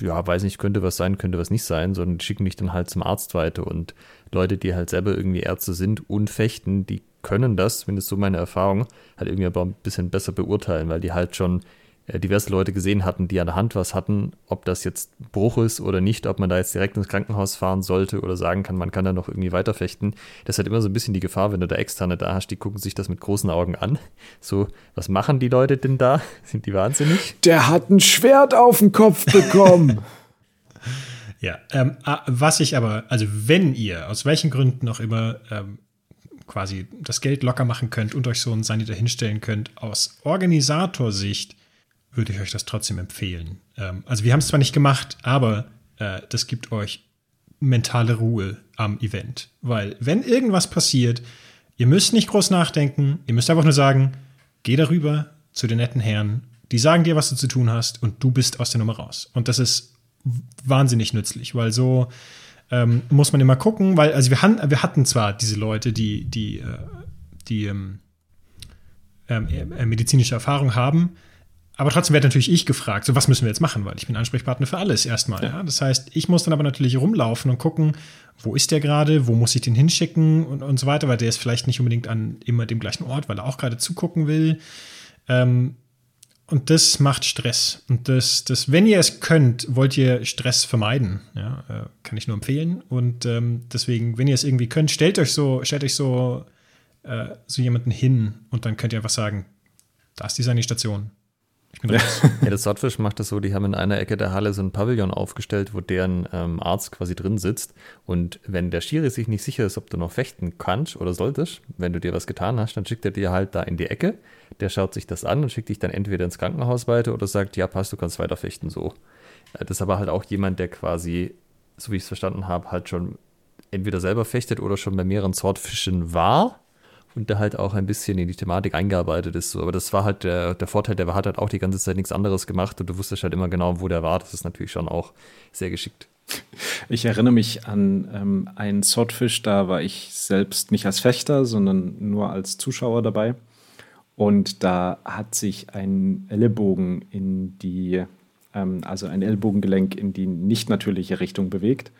ja, weiß nicht, könnte was sein, könnte was nicht sein, sondern schicken dich dann halt zum Arzt weiter. Und Leute, die halt selber irgendwie Ärzte sind und fechten, die können das, wenn es so meine Erfahrung, halt irgendwie aber ein bisschen besser beurteilen, weil die halt schon äh, diverse Leute gesehen hatten, die an der Hand was hatten, ob das jetzt Bruch ist oder nicht, ob man da jetzt direkt ins Krankenhaus fahren sollte oder sagen kann, man kann da noch irgendwie weiterfechten. Das ist halt immer so ein bisschen die Gefahr, wenn du da Externe da hast, die gucken sich das mit großen Augen an. (laughs) So, was machen die Leute denn da? (laughs) Sind die wahnsinnig? Der hat ein Schwert auf den Kopf bekommen. (laughs) ja, ähm, ah, was ich aber, also wenn ihr aus welchen Gründen auch immer ähm, quasi das Geld locker machen könnt und euch so einen Saniter hinstellen könnt, aus Organisatorsicht würde ich euch das trotzdem empfehlen. Ähm, also wir haben es zwar nicht gemacht, aber äh, das gibt euch mentale Ruhe am Event. Weil wenn irgendwas passiert, ihr müsst nicht groß nachdenken, ihr müsst einfach nur sagen, geh darüber zu den netten Herren, die sagen dir, was du zu tun hast und du bist aus der Nummer raus. Und das ist wahnsinnig nützlich, weil so ähm, muss man immer gucken, weil, also wir, han, wir hatten zwar diese Leute, die, die, äh, die ähm, ähm, äh, medizinische Erfahrung haben, aber trotzdem werde natürlich ich gefragt, so was müssen wir jetzt machen, weil ich bin Ansprechpartner für alles erstmal. Ja. ja. Das heißt, ich muss dann aber natürlich rumlaufen und gucken, wo ist der gerade, wo muss ich den hinschicken und, und so weiter, weil der ist vielleicht nicht unbedingt an immer dem gleichen Ort, weil er auch gerade zugucken will. Ähm, und das macht Stress. Und das, das, wenn ihr es könnt, wollt ihr Stress vermeiden. Ja, äh, kann ich nur empfehlen. Und ähm, deswegen, wenn ihr es irgendwie könnt, stellt euch so, stellt euch so, äh, so jemanden hin und dann könnt ihr einfach sagen, da ist die Sanitation. Ich bin ja. (laughs) ja, das Swordfish macht das so, die haben in einer Ecke der Halle so ein Pavillon aufgestellt, wo deren ähm, Arzt quasi drin sitzt. Und wenn der Schiri sich nicht sicher ist, ob du noch fechten kannst oder solltest, wenn du dir was getan hast, dann schickt er dir halt da in die Ecke der schaut sich das an und schickt dich dann entweder ins Krankenhaus weiter oder sagt, ja, passt, du kannst weiter fechten so. Äh, das ist aber halt auch jemand, der quasi, so wie ich es verstanden habe, halt schon entweder selber fechtet oder schon bei mehreren Swordfischen war und der halt auch ein bisschen in die Thematik eingearbeitet ist. So. Aber das war halt der, der Vorteil, der hat halt auch die ganze Zeit nichts anderes gemacht und du wusstest halt immer genau, wo der war. Das ist natürlich schon auch sehr geschickt. Ich erinnere mich an ähm, einen Swordfish, da war ich selbst nicht als Fechter, sondern nur als Zuschauer dabei. Und da hat sich ein Ellenbogen in die, ähm, also ein Ellbogengelenk in die nicht natürliche Richtung bewegt.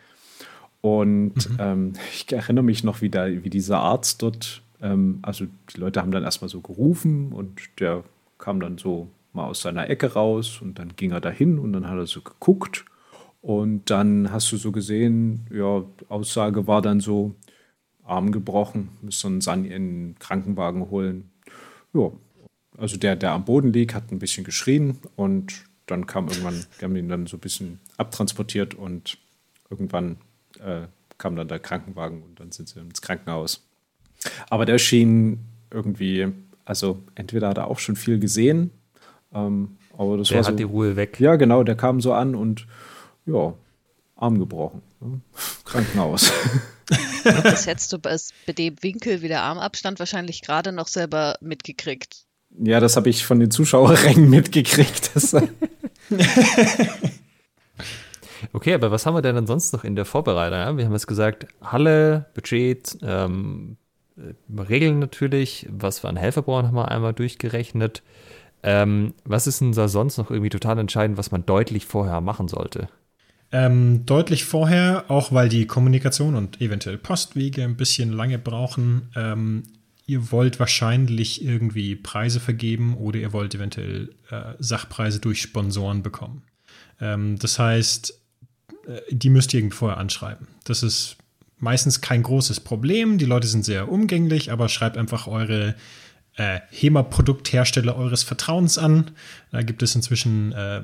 Und mhm. ähm, (laughs) ich erinnere mich noch, wie, da, wie dieser Arzt dort Ähm, also die Leute haben dann erstmal so gerufen und der kam dann so mal aus seiner Ecke raus und dann ging er dahin und dann hat er so geguckt und dann hast du so gesehen, ja, Aussage war dann so, Arm gebrochen, müssen einen in den Krankenwagen holen. Ja, also der, der am Boden liegt, hat ein bisschen geschrien und dann kam irgendwann, wir haben ihn dann so ein bisschen abtransportiert und irgendwann äh, kam dann der Krankenwagen und dann sind sie ins Krankenhaus. Aber der schien irgendwie, also entweder hat er auch schon viel gesehen, ähm, aber das der war hat so, die Ruhe weg. Ja, genau, der kam so an und ja, Arm gebrochen. Ne? Krankenhaus. (laughs) Das (laughs) hättest du bei dem Winkel wie der Armabstand wahrscheinlich gerade noch selber mitgekriegt. Ja, das habe ich von den Zuschauerrängen (laughs) mitgekriegt. okay, aber was haben wir denn dann sonst noch in der Vorbereitung? Wir haben jetzt gesagt, Halle, Budget, ähm, Regeln natürlich, was wir an Helfer brauchen, haben wir einmal durchgerechnet. Ähm, was ist denn da sonst noch irgendwie total entscheidend, was man deutlich vorher machen sollte? Ähm, deutlich vorher, auch weil die Kommunikation und eventuell Postwege ein bisschen lange brauchen. Ähm, ihr wollt wahrscheinlich irgendwie Preise vergeben oder ihr wollt eventuell äh, Sachpreise durch Sponsoren bekommen. Ähm, das heißt, äh, die müsst ihr irgendwie vorher anschreiben. Das ist meistens kein großes Problem. Die Leute sind sehr umgänglich, aber schreibt einfach eure äh, HEMA-Produkthersteller eures Vertrauens an. Da gibt es inzwischen äh,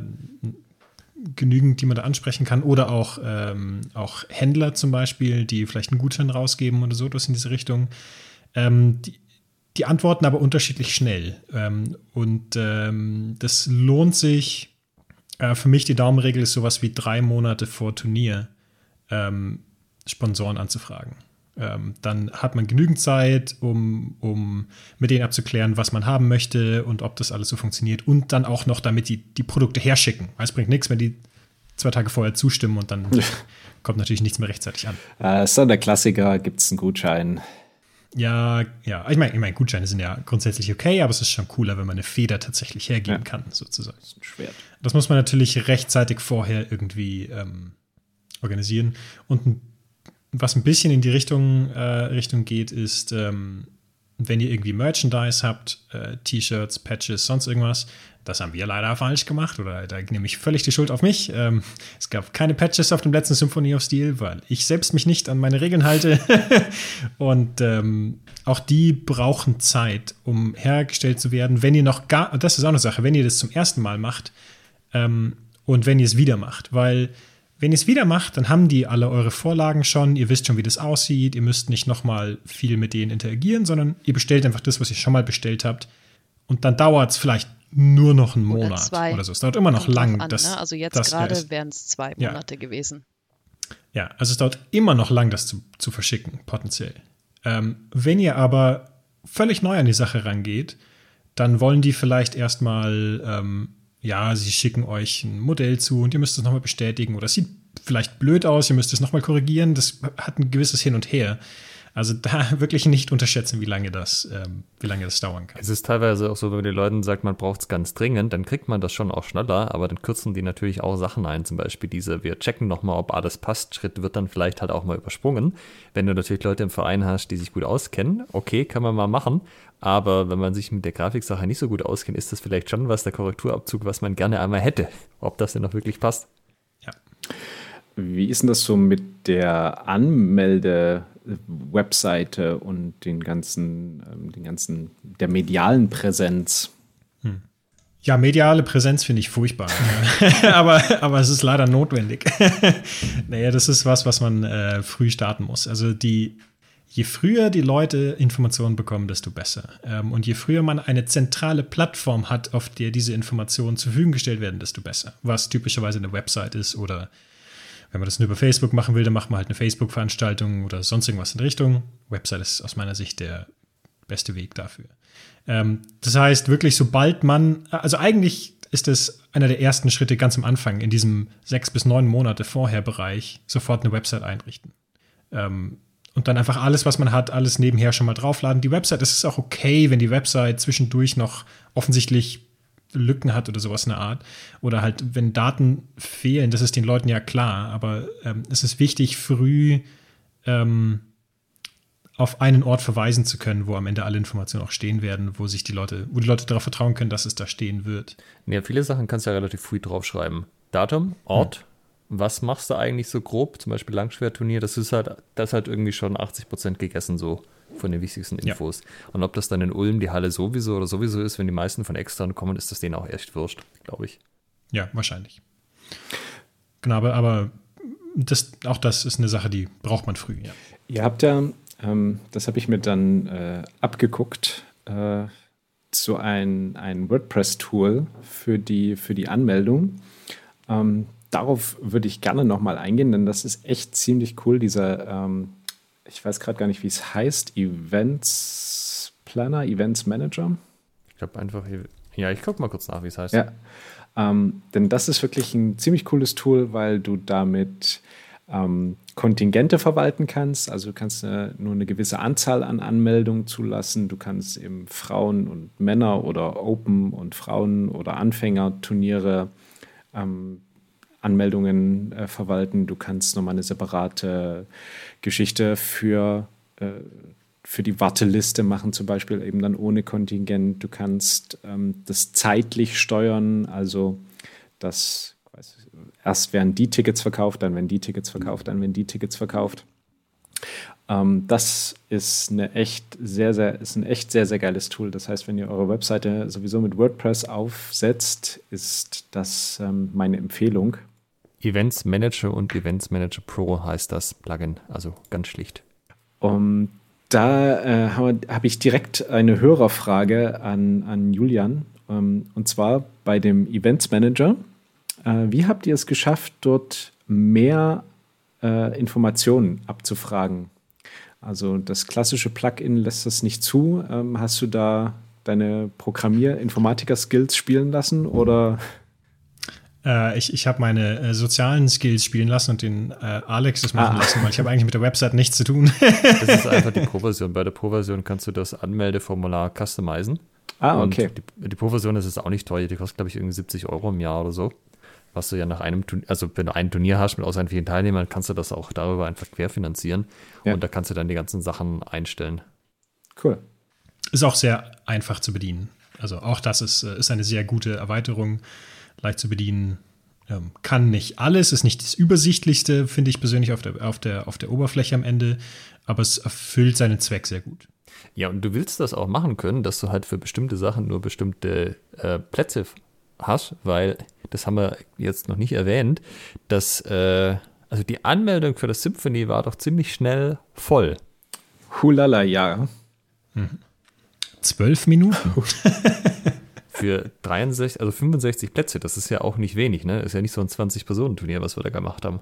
genügend, die man da ansprechen kann. Oder auch, ähm, auch Händler zum Beispiel, die vielleicht einen Gutschein rausgeben oder so, das in diese Richtung. Ähm, die, die, antworten aber unterschiedlich schnell. Ähm, und ähm, das lohnt sich. Äh, für mich die Daumenregel ist sowas wie drei Monate vor Turnier ähm, Sponsoren anzufragen. Ähm, dann hat man genügend Zeit, um, um mit denen abzuklären, was man haben möchte und ob das alles so funktioniert. Und dann auch noch damit die, die Produkte herschicken. Weil es bringt nichts, wenn die zwei Tage vorher zustimmen und dann (laughs) kommt natürlich nichts mehr rechtzeitig an. Äh, ist dann der Klassiker, gibt es einen Gutschein. Ja, ja. Ich meine, ich mein, Gutscheine sind ja grundsätzlich okay, aber es ist schon cooler, wenn man eine Feder tatsächlich hergeben ja. kann, sozusagen. Das ist ein Schwert. Das muss man natürlich rechtzeitig vorher irgendwie ähm, organisieren. Und ein was ein bisschen in die Richtung, äh, Richtung geht, ist, ähm, wenn ihr irgendwie Merchandise habt, äh, T-Shirts, Patches, sonst irgendwas, das haben wir leider falsch gemacht oder da nehme ich völlig die Schuld auf mich. Ähm, es gab keine Patches auf dem letzten Symphony of Steel, weil ich selbst mich nicht an meine Regeln halte. (laughs) und ähm, auch die brauchen Zeit, um hergestellt zu werden. Wenn ihr noch gar, das ist auch eine Sache, wenn ihr das zum ersten Mal macht ähm, und wenn ihr es wieder macht, weil wenn ihr es wieder macht, dann haben die alle eure Vorlagen schon, ihr wisst schon, wie das aussieht, ihr müsst nicht nochmal viel mit denen interagieren, sondern ihr bestellt einfach das, was ihr schon mal bestellt habt. Und dann dauert es vielleicht nur noch einen Monat oder, zwei. oder so. Es dauert immer noch Kommt lang. An, das, ne? Also jetzt gerade wären es zwei Monate ja. gewesen. Ja, also es dauert immer noch lang, das zu, zu verschicken, potenziell. Ähm, wenn ihr aber völlig neu an die Sache rangeht, dann wollen die vielleicht erstmal ähm, ja, sie schicken euch ein Modell zu und ihr müsst es nochmal bestätigen oder es sieht vielleicht blöd aus, ihr müsst es nochmal korrigieren. Das hat ein gewisses Hin und Her. Also da (laughs) wirklich nicht unterschätzen, wie lange das, ähm, wie lange das dauern kann. Es ist teilweise auch so, wenn man den Leuten sagt, man braucht es ganz dringend, dann kriegt man das schon auch schneller, aber dann kürzen die natürlich auch Sachen ein. Zum Beispiel diese, wir checken nochmal, ob alles passt, Schritt wird dann vielleicht halt auch mal übersprungen. Wenn du natürlich Leute im Verein hast, die sich gut auskennen, okay, kann man mal machen. Aber wenn man sich mit der Grafiksache nicht so gut auskennt, ist das vielleicht schon was, der Korrekturabzug, was man gerne einmal hätte. Ob das denn noch wirklich passt. Ja. Wie ist denn das so mit der Anmelde-Webseite und den ganzen, ähm, den ganzen, der medialen Präsenz? Hm. Ja, mediale Präsenz finde ich furchtbar. (laughs) aber, aber es ist leider notwendig. (laughs) naja, das ist was, was man äh, früh starten muss. Also die je früher die Leute Informationen bekommen, desto besser. Ähm, und je früher man eine zentrale Plattform hat, auf der diese Informationen zur Verfügung gestellt werden, desto besser. Was typischerweise eine Website ist oder wenn man das nur über Facebook machen will, dann macht man halt eine Facebook-Veranstaltung oder sonst irgendwas in Richtung. Website ist aus meiner Sicht der beste Weg dafür. Ähm, das heißt, wirklich, sobald man, also eigentlich ist es einer der ersten Schritte ganz am Anfang in diesem sechs bis neun Monate vorher Bereich, sofort eine Website einrichten. Ähm, und dann einfach alles, was man hat, alles nebenher schon mal draufladen. Die Website, es ist auch okay, wenn die Website zwischendurch noch offensichtlich Lücken hat oder sowas in der Art. Oder halt, wenn Daten fehlen, das ist den Leuten ja klar. Aber ähm, es ist wichtig, früh ähm, auf einen Ort verweisen zu können, wo am Ende alle Informationen auch stehen werden, wo sich die Leute, wo die Leute darauf vertrauen können, dass es da stehen wird. Ja, viele Sachen kannst du ja relativ früh draufschreiben. Datum, Ort, hm. Was machst du eigentlich so grob? Zum Beispiel Langschwerturnier, das ist halt, das ist halt irgendwie schon 80 Prozent gegessen so von den wichtigsten Infos. Ja. Und ob das dann in Ulm die Halle sowieso oder sowieso ist, wenn die meisten von extern kommen, ist das denen auch echt wurscht, glaube ich. Ja, wahrscheinlich. Genau, aber, aber das, auch das ist eine Sache, die braucht man früh, ja. Ihr habt ja ähm, das habe ich mir dann äh, abgeguckt, äh, so ein, ein WordPress-Tool für die, für die Anmeldung. Ähm, darauf würde ich gerne nochmal eingehen, denn das ist echt ziemlich cool, dieser, ähm, ich weiß gerade gar nicht, wie es heißt, Events Planner, Events Manager. Ich glaube einfach, ja, ich gucke mal kurz nach, wie es heißt. Ja, ähm, denn das ist wirklich ein ziemlich cooles Tool, weil du damit ähm, Kontingente verwalten kannst. Also du kannst äh, nur eine gewisse Anzahl an Anmeldungen zulassen. Du kannst eben Frauen und Männer oder Open und Frauen oder Anfänger-Turniere ähm, Anmeldungen äh, verwalten. Du kannst nochmal eine separate Geschichte für, äh, für die Warteliste machen, zum Beispiel eben dann ohne Kontingent. Du kannst ähm, das zeitlich steuern, also das erst werden die Tickets verkauft, dann werden die Tickets verkauft, dann werden die Tickets verkauft. Ähm, das ist eine echt sehr, sehr, ist ein echt sehr, sehr geiles Tool. Das heißt, wenn ihr eure Webseite sowieso mit WordPress aufsetzt, ist das ähm, meine Empfehlung. Events Manager und Events Manager Pro heißt das Plugin, also ganz schlicht. Um, da äh, habe hab ich direkt eine Hörerfrage an, an Julian. Ähm, und zwar bei dem Events Manager äh, wie habt ihr es geschafft, dort mehr äh, Informationen abzufragen? Also das klassische Plugin lässt das nicht zu. Ähm, hast du da deine Programmier-Informatiker-Skills spielen lassen oder? Äh, ich ich habe meine äh, sozialen Skills spielen lassen und den äh, Alex das machen ah. lassen, weil ich habe eigentlich mit der Website nichts zu tun. (laughs) das ist einfach die (laughs) Pro-Version. Bei der Pro-Version kannst du das Anmeldeformular customizen. Ah, okay. Und die, die Pro-Version ist es auch nicht teuer. Die kostet, glaube ich, irgendwie 70 Euro im Jahr oder so was du ja nach einem Turnier, also wenn du ein Turnier hast mit außer vielen Teilnehmern, kannst du das auch darüber einfach querfinanzieren. Ja. Und da kannst du dann die ganzen Sachen einstellen. Cool. Ist auch sehr einfach zu bedienen. Also auch das ist, äh, ist eine sehr gute Erweiterung, leicht zu bedienen. Ähm, kann nicht alles, ist nicht das Übersichtlichste, finde ich persönlich auf der, auf, der, auf der Oberfläche am Ende, aber es erfüllt seinen Zweck sehr gut. Ja, und du willst das auch machen können, dass du halt für bestimmte Sachen nur bestimmte äh, Plätze hast, weil das haben wir jetzt noch nicht erwähnt, dass äh, also die Anmeldung für das Symphony war doch ziemlich schnell voll. Hulala, ja. Hm. Zwölf Minuten. (laughs) für 63, also 65 Plätze, das ist ja auch nicht wenig, ne? Ist ja nicht so ein 20-Personen-Turnier, was wir da gemacht haben.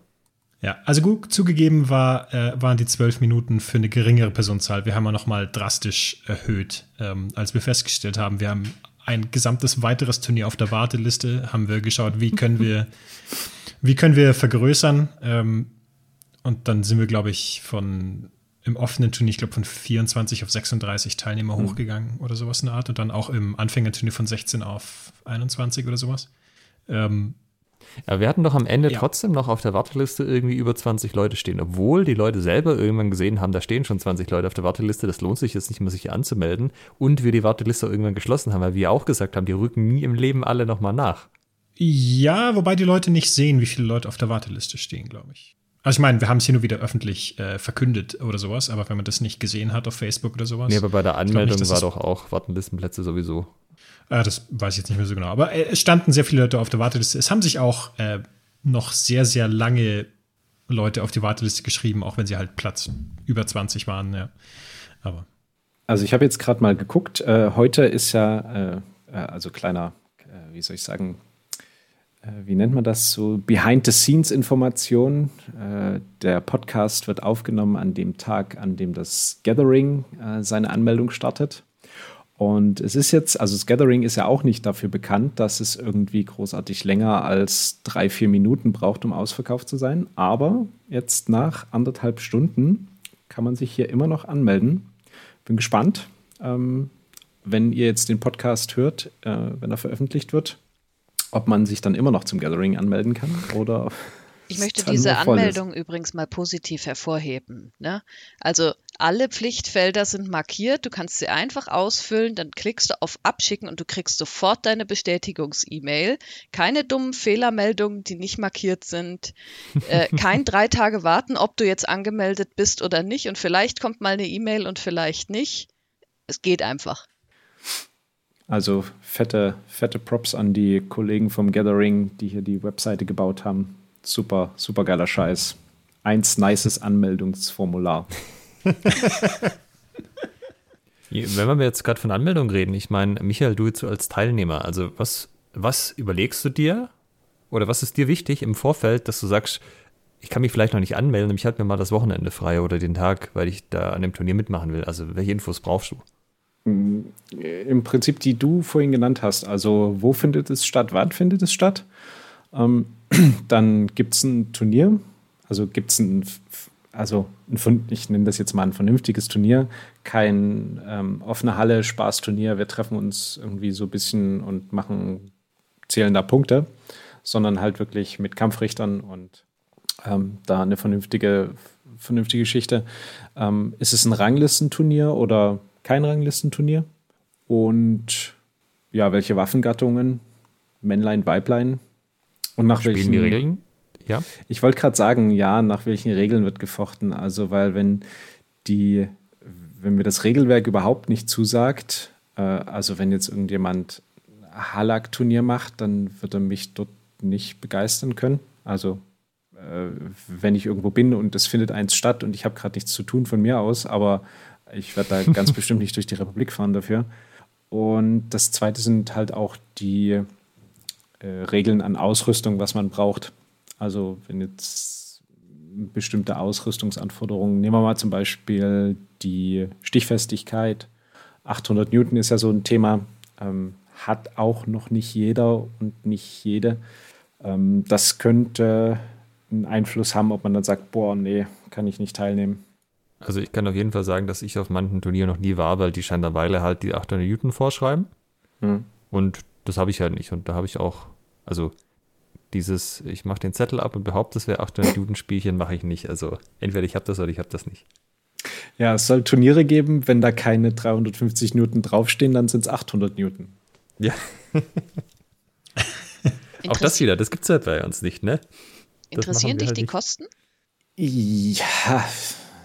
Ja, also gut zugegeben war, äh, waren die zwölf Minuten für eine geringere Personenzahl. Wir haben ja nochmal drastisch erhöht, ähm, als wir festgestellt haben, wir haben ein gesamtes weiteres Turnier auf der Warteliste, haben wir geschaut, wie können wir, wie können wir vergrößern. Ähm, und dann sind wir, glaube ich, von im offenen Turnier, ich glaube, von 24 auf 36 Teilnehmer mhm. hochgegangen oder sowas in der Art. Und dann auch im Anfängerturnier von 16 auf 21 oder sowas. Ähm, ja, wir hatten doch am Ende ja. trotzdem noch auf der Warteliste irgendwie über 20 Leute stehen, obwohl die Leute selber irgendwann gesehen haben, da stehen schon 20 Leute auf der Warteliste, das lohnt sich jetzt nicht mehr, sich hier anzumelden. Und wir die Warteliste irgendwann geschlossen haben, weil wir auch gesagt haben, die rücken nie im Leben alle nochmal nach. Ja, wobei die Leute nicht sehen, wie viele Leute auf der Warteliste stehen, glaube ich. Also ich meine, wir haben es hier nur wieder öffentlich äh, verkündet oder sowas, aber wenn man das nicht gesehen hat auf Facebook oder sowas. Nee, aber bei der Anmeldung nicht, war doch auch Wartenlistenplätze sowieso. Äh, das weiß ich jetzt nicht mehr so genau. Aber äh, es standen sehr viele Leute auf der Warteliste. Es haben sich auch äh, noch sehr, sehr lange Leute auf die Warteliste geschrieben, auch wenn sie halt Platz über 20 waren. Ja. Aber. Also ich habe jetzt gerade mal geguckt. Äh, heute ist ja, äh, also kleiner, wie soll ich sagen, wie nennt man das so, Behind-the-Scenes-Information. der Podcast wird aufgenommen an dem Tag, an dem das Gathering seine Anmeldung startet. Und es ist jetzt, also das Gathering ist ja auch nicht dafür bekannt, dass es irgendwie großartig länger als drei, vier Minuten braucht, um ausverkauft zu sein. Aber jetzt nach anderthalb Stunden kann man sich hier immer noch anmelden. Bin gespannt, ähm, wenn ihr jetzt den Podcast hört, äh, wenn er veröffentlicht wird, ob man sich dann immer noch zum Gathering anmelden kann oder Ich möchte diese Anmeldung übrigens mal positiv hervorheben. Ne? Also alle Pflichtfelder sind markiert, du kannst sie einfach ausfüllen, dann klickst du auf Abschicken und du kriegst sofort deine Bestätigungs-E-Mail. Keine dummen Fehlermeldungen, die nicht markiert sind. Äh, (laughs) kein drei Tage warten, ob du jetzt angemeldet bist oder nicht. Und vielleicht kommt mal eine E-Mail und vielleicht nicht. Es geht einfach. Also fette, fette Props an die Kollegen vom Gathering, die hier die Webseite gebaut haben. Super, super geiler Scheiß. Eins nices Anmeldungsformular. (laughs) Wenn wir jetzt gerade von Anmeldung reden, ich meine, Michael, du jetzt als Teilnehmer, also was, was überlegst du dir oder was ist dir wichtig im Vorfeld, dass du sagst, ich kann mich vielleicht noch nicht anmelden, ich halte mir mal das Wochenende frei oder den Tag, weil ich da an dem Turnier mitmachen will. Also welche Infos brauchst du? Im Prinzip, die du vorhin genannt hast. Also wo findet es statt, wann findet es statt? Ähm, (clears throat) dann gibt es ein Turnier, also gibt es ein, also ein, ich nenne das jetzt mal ein vernünftiges Turnier, kein ähm, offene Halle, Spaßturnier, wir treffen uns irgendwie so ein bisschen und machen, zählen da Punkte, sondern halt wirklich mit Kampfrichtern und ähm, da eine vernünftige, vernünftige Geschichte. Ähm, ist es ein Ranglistenturnier oder kein Ranglistenturnier? Und ja, welche Waffengattungen? Männlein, Weiblein? Und nach Spielen welchen die Regeln? Ja. Ich wollte gerade sagen, ja, nach welchen Regeln wird gefochten? Also, weil wenn die, wenn mir das Regelwerk überhaupt nicht zusagt, äh, also wenn jetzt irgendjemand Halak-Turnier macht, dann wird er mich dort nicht begeistern können. Also äh, wenn ich irgendwo bin und es findet eins statt und ich habe gerade nichts zu tun von mir aus, aber ich werde da ganz (laughs) bestimmt nicht durch die Republik fahren dafür. Und das zweite sind halt auch die äh, Regeln an Ausrüstung, was man braucht. Also wenn jetzt bestimmte Ausrüstungsanforderungen, nehmen wir mal zum Beispiel die Stichfestigkeit. 800 Newton ist ja so ein Thema, ähm, hat auch noch nicht jeder und nicht jede. Ähm, das könnte einen Einfluss haben, ob man dann sagt, boah, nee, kann ich nicht teilnehmen. Also ich kann auf jeden Fall sagen, dass ich auf manchen Turnieren noch nie war, weil die Weile halt die 800 Newton vorschreiben. Hm. Und das habe ich halt nicht. Und da habe ich auch, also dieses, ich mache den Zettel ab und behaupte, es wäre 800 Newton Spielchen, mache ich nicht. Also entweder ich habe das oder ich habe das nicht. Ja, es soll Turniere geben, wenn da keine 350 Newton draufstehen, dann sind es 800 Newton. Ja. (laughs) auch das wieder, das gibt es halt bei uns nicht, ne? Interessieren dich halt die nicht. Kosten? Ja,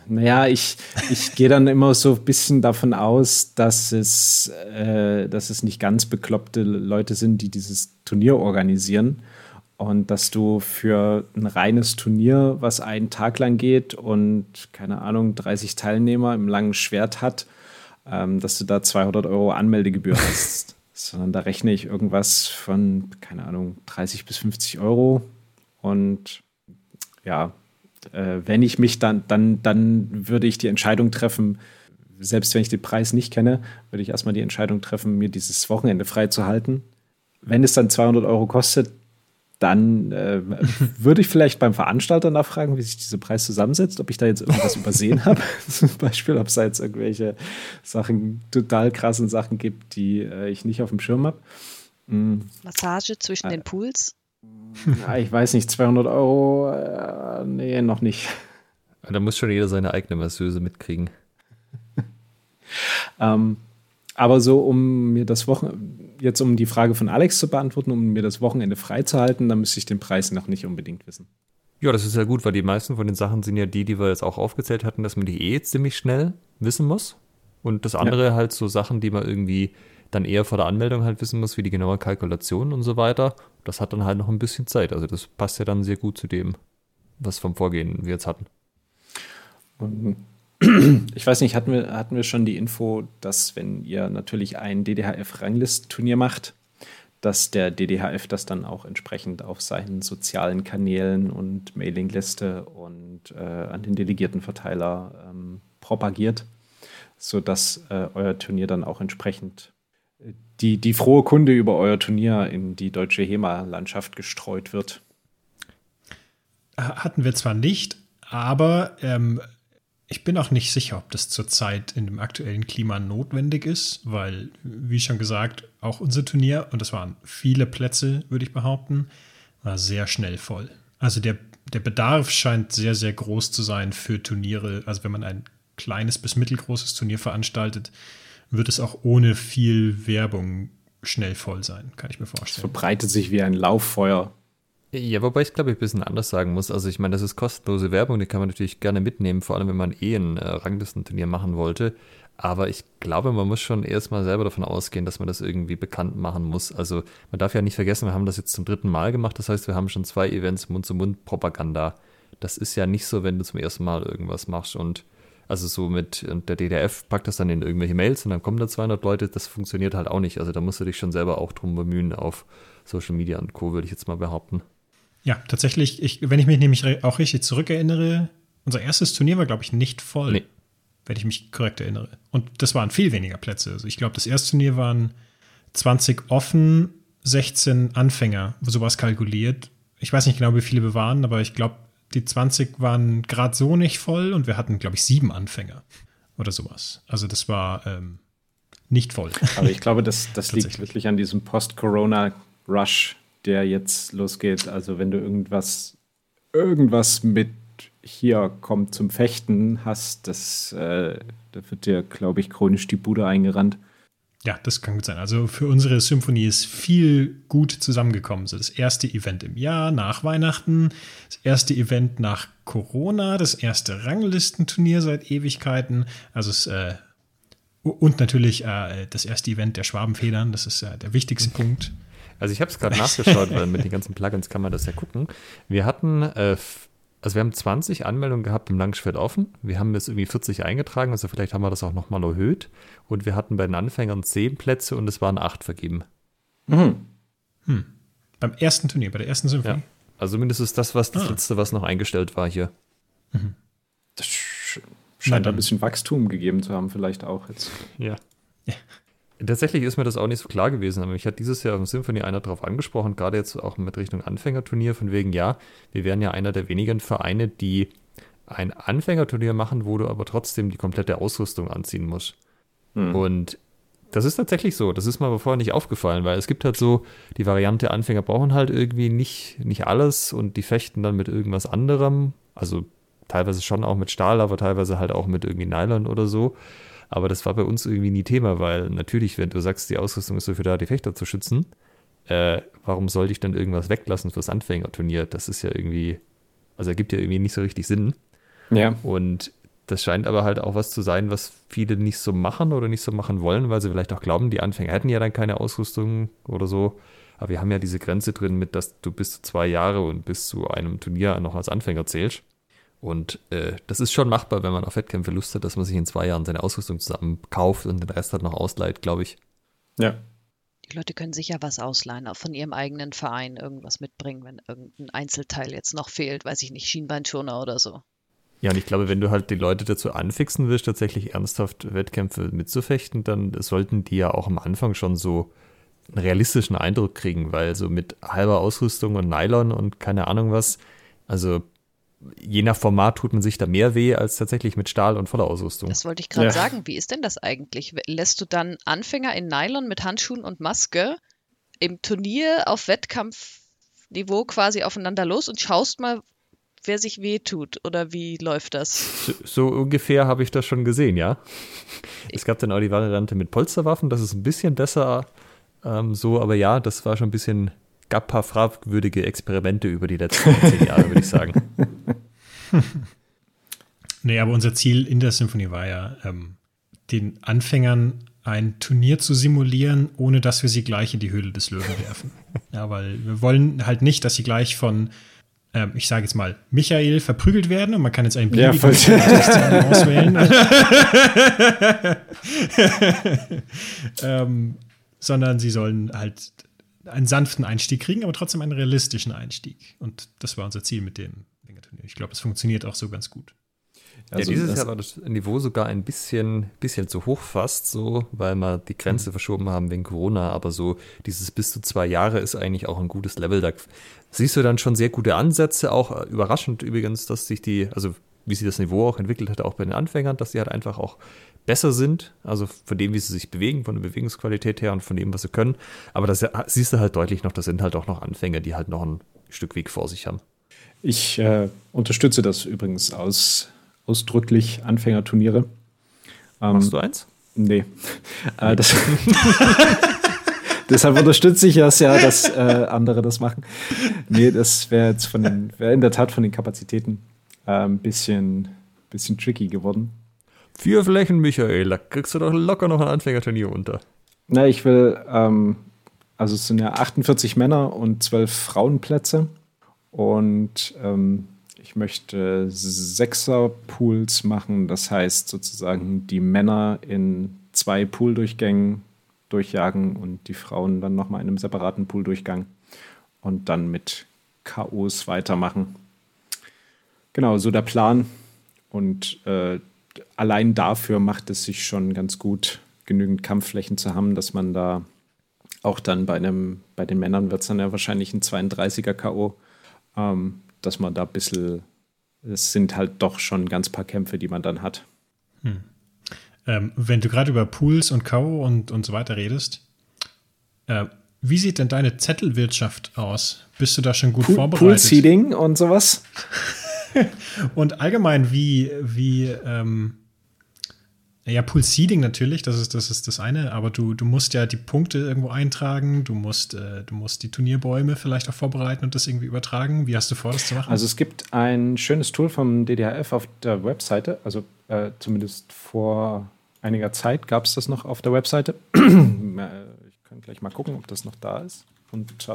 naja, ich, ich gehe dann immer so ein bisschen davon aus, dass es, äh, dass es nicht ganz bekloppte Leute sind, die dieses Turnier organisieren. Und dass du für ein reines Turnier, was einen Tag lang geht und, keine Ahnung, 30 Teilnehmer im langen Schwert hat, ähm, dass du da 200 Euro Anmeldegebühr (laughs) hast. Sondern da rechne ich irgendwas von, keine Ahnung, 30 bis 50 Euro. Und ja, äh, wenn ich mich dann, dann, dann würde ich die Entscheidung treffen, selbst wenn ich den Preis nicht kenne, würde ich erstmal die Entscheidung treffen, mir dieses Wochenende freizuhalten. Wenn es dann 200 Euro kostet, dann äh, (laughs) würde ich vielleicht beim Veranstalter nachfragen, wie sich dieser Preis zusammensetzt, ob ich da jetzt irgendwas übersehen habe. (laughs) Zum Beispiel, ob es da jetzt irgendwelche Sachen, total krassen Sachen gibt, die äh, ich nicht auf dem Schirm habe. Mhm. Massage zwischen äh, den Pools? Ja, ich weiß nicht, 200 Euro, äh, nee, noch nicht. Da muss schon jeder seine eigene Masseuse mitkriegen. (laughs) ähm, aber so, um mir das Wochenende, jetzt um die Frage von Alex zu beantworten, um mir das Wochenende freizuhalten, dann müsste ich den Preis noch nicht unbedingt wissen. Ja, das ist ja gut, weil die meisten von den Sachen sind ja die, die wir jetzt auch aufgezählt hatten, dass man die eh ziemlich schnell wissen muss. Und das andere ja. halt so Sachen, die man irgendwie dann eher vor der Anmeldung halt wissen muss, wie die genaue Kalkulation und so weiter. Das hat dann halt noch ein bisschen Zeit. Also das passt ja dann sehr gut zu dem, was vom Vorgehen wir jetzt hatten. (clears throat) Ich weiß nicht, hatten wir, hatten wir schon die Info, dass wenn ihr natürlich ein DDHF-Ranglistenturnier macht, dass der DDHF das dann auch entsprechend auf seinen sozialen Kanälen und Mailingliste und äh, an den Delegiertenverteiler ähm, propagiert, sodass äh, euer Turnier dann auch entsprechend die, die frohe Kunde über euer Turnier in die deutsche HEMA-Landschaft gestreut wird. Hatten wir zwar nicht, aber ähm, ich bin auch nicht sicher, ob das zurzeit in dem aktuellen Klima notwendig ist, weil, wie schon gesagt, auch unser Turnier, und das waren viele Plätze, würde ich behaupten, war sehr schnell voll. Also der, der Bedarf scheint sehr, sehr groß zu sein für Turniere. Also wenn man ein kleines bis mittelgroßes Turnier veranstaltet, wird es auch ohne viel Werbung schnell voll sein, kann ich mir vorstellen. Es verbreitet sich wie ein Lauffeuer. Ja, wobei ich glaube, ich ein bisschen anders sagen muss. Also ich meine, das ist kostenlose Werbung, die kann man natürlich gerne mitnehmen, vor allem wenn man eh ein äh, Ranglistenturnier machen wollte. Aber ich glaube, man muss schon erstmal selber davon ausgehen, dass man das irgendwie bekannt machen muss. Also man darf ja nicht vergessen, wir haben das jetzt zum dritten Mal gemacht. Das heißt, wir haben schon zwei Events Mund-zu-Mund-Propaganda. Das ist ja nicht so, wenn du zum ersten Mal irgendwas machst und also so mit der DDF packt das dann in irgendwelche Mails und dann kommen da 200 Leute. Das funktioniert halt auch nicht. Also da musst du dich schon selber auch drum bemühen auf Social Media und Co. würde ich jetzt mal behaupten. Ja, tatsächlich, ich, wenn ich mich nämlich auch richtig zurückerinnere, unser erstes Turnier war, glaube ich, nicht voll. Nee wenn ich mich korrekt erinnere. Und das waren viel weniger Plätze. Also ich glaube, das erste Turnier waren 20 offen, 16 Anfänger, sowas kalkuliert. Ich weiß nicht genau, wie viele wir waren, aber ich glaube, die 20 waren gerade so nicht voll und wir hatten, glaube ich, sieben Anfänger oder sowas. Also das war ähm, nicht voll. Aber ich glaube, das, (laughs) das liegt wirklich an diesem Post-Corona-Rush, der jetzt losgeht. Also wenn du irgendwas, irgendwas mit hier kommt zum Fechten hast, das, äh, da wird dir, glaube ich, chronisch die Bude eingerannt. Ja, das kann gut sein. Also für unsere Symphonie ist viel gut zusammengekommen. So das erste Event im Jahr nach Weihnachten, das erste Event nach Corona, das erste Ranglistenturnier seit Ewigkeiten. Also es äh, und natürlich äh, das erste Event der Schwabenfedern, das ist äh, der wichtigste Punkt. Also ich habe es gerade nachgeschaut, weil mit den ganzen Plugins kann man das ja gucken. Wir hatten äh, also wir haben 20 Anmeldungen gehabt im Langschwert offen. Wir haben jetzt irgendwie 40 eingetragen, also vielleicht haben wir das auch nochmal erhöht. Und wir hatten bei den Anfängern 10 Plätze und es waren 8 vergeben. Mhm. Hm. Beim ersten Turnier, bei der ersten Symphonie? Ja. Also mindestens das, was das ah. letzte, was noch eingestellt war hier. Mhm. Das scheint ein bisschen Wachstum gegeben zu haben, vielleicht auch jetzt. Ja. ja. Tatsächlich ist mir das auch nicht so klar gewesen, aber mich hat dieses Jahr im Symphony einer darauf angesprochen, gerade jetzt auch mit Richtung Anfängerturnier, von wegen, ja, wir wären ja einer der wenigen Vereine, die ein Anfängerturnier machen, wo du aber trotzdem die komplette Ausrüstung anziehen musst. Hm. Und das ist tatsächlich so. Das ist mir aber vorher nicht aufgefallen, weil es gibt halt so die Variante, Anfänger brauchen halt irgendwie nicht, nicht alles und die fechten dann mit irgendwas anderem. Also teilweise schon auch mit Stahl, aber teilweise halt auch mit irgendwie Nylon oder so. Aber das war bei uns irgendwie nie Thema, weil natürlich, wenn du sagst, die Ausrüstung ist dafür da, die Fechter zu schützen, äh, warum sollte ich dann irgendwas weglassen fürs Anfängerturnier? Das ist ja irgendwie, also ergibt ja irgendwie nicht so richtig Sinn. Ja. Und das scheint aber halt auch was zu sein, was viele nicht so machen oder nicht so machen wollen, weil sie vielleicht auch glauben, die Anfänger hätten ja dann keine Ausrüstung oder so. Aber wir haben ja diese Grenze drin mit, dass du bis zu zwei Jahre und bis zu einem Turnier noch als Anfänger zählst. Und äh, das ist schon machbar, wenn man auf Wettkämpfe Lust hat, dass man sich in zwei Jahren seine Ausrüstung zusammen kauft und den Rest halt noch ausleiht, glaube ich. Ja. Die Leute können sicher was ausleihen, auch von ihrem eigenen Verein irgendwas mitbringen, wenn irgendein Einzelteil jetzt noch fehlt, weiß ich nicht, Schienbeinschoner oder so. Ja, und ich glaube, wenn du halt die Leute dazu anfixen willst, tatsächlich ernsthaft Wettkämpfe mitzufechten, dann sollten die ja auch am Anfang schon so einen realistischen Eindruck kriegen, weil so mit halber Ausrüstung und Nylon und keine Ahnung was, also je nach Format tut man sich da mehr weh als tatsächlich mit Stahl und voller Ausrüstung. Das wollte ich gerade ja. sagen. Wie ist denn das eigentlich? Lässt du dann Anfänger in Nylon mit Handschuhen und Maske im Turnier auf Wettkampfniveau quasi aufeinander los und schaust mal, wer sich weh tut? Oder wie läuft das? So, so ungefähr habe ich das schon gesehen, ja. Es gab dann auch die Variante mit Polsterwaffen, das ist ein bisschen besser ähm, so, aber ja, das war schon ein bisschen gab ein paar fragwürdige Experimente über die letzten (laughs) zehn Jahre, würde ich sagen. (laughs) nee, aber unser Ziel in der Symphonie war ja, ähm, den Anfängern ein Turnier zu simulieren, ohne dass wir sie gleich in die Höhle des Löwen werfen. (laughs) ja, weil wir wollen halt nicht, dass sie gleich von, ähm, ich sage jetzt mal, Michael verprügelt werden und man kann jetzt einen beliebigen ja, (laughs) auswählen. (laughs) ähm, sondern sie sollen halt einen sanften Einstieg kriegen, aber trotzdem einen realistischen Einstieg. Und das war unser Ziel mit dem Turnier. Ich glaube, es funktioniert auch so ganz gut. Also ja, dieses Jahr war das Niveau sogar ein bisschen, bisschen zu hoch fast so, weil wir die Grenze mhm. verschoben haben wegen Corona. Aber so dieses bis zu zwei Jahre ist eigentlich auch ein gutes Level. Da siehst du dann schon sehr gute Ansätze. Auch überraschend übrigens, dass sich die, also wie sich das Niveau auch entwickelt hat, auch bei den Anfängern, dass sie halt einfach auch besser sind, also von dem, wie sie sich bewegen, von der Bewegungsqualität her und von dem, was sie können. Aber das siehst du halt deutlich noch, das sind halt auch noch Anfänger, die halt noch ein Stück Weg vor sich haben. Ich äh, unterstütze das übrigens aus, ausdrücklich, Anfängerturniere. Ähm, Machst du eins? Nee. äh, das (laughs) Deshalb unterstütze ich das ja, dass äh, andere das machen. Nee, das wäre jetzt von den, wäre in der Tat von den Kapazitäten äh, ein bisschen, bisschen tricky geworden. Vier Flächen, Michael, da kriegst du doch locker noch ein Anfängerturnier unter. Na, ich will, ähm, also es sind ja 48 Männer und 12 Frauenplätze. Und ähm, ich möchte Sechser-Pools machen. Das heißt sozusagen die Männer in zwei Pooldurchgängen durchjagen und die Frauen dann nochmal in einem separaten Pooldurchgang und dann mit K.O.s weitermachen. Genau, so der Plan. Und äh, allein dafür macht es sich schon ganz gut, genügend Kampfflächen zu haben, dass man da auch dann bei einem, bei den Männern wird es dann ja wahrscheinlich ein 32er K.O., ähm, dass man da ein bisschen, es sind halt doch schon ganz paar Kämpfe, die man dann hat. Hm. Ähm, wenn du gerade über Pools und K.O. und, und so weiter redest, äh, wie sieht denn deine Zettelwirtschaft aus? Bist du da schon gut Pool, vorbereitet? Pool-Seeding und sowas? (laughs) und allgemein, wie, wie, ähm, ja, Pool Seeding natürlich, das ist, das ist das eine, aber du, du musst ja die Punkte irgendwo eintragen, du musst, äh, du musst die Turnierbäume vielleicht auch vorbereiten und das irgendwie übertragen. Wie hast du vor, das zu machen? Also es gibt ein schönes Tool vom DDHF auf der Webseite, also äh, zumindest vor einiger Zeit gab es das noch auf der Webseite. (clears throat) ich kann gleich mal gucken, ob das noch da ist. Und äh,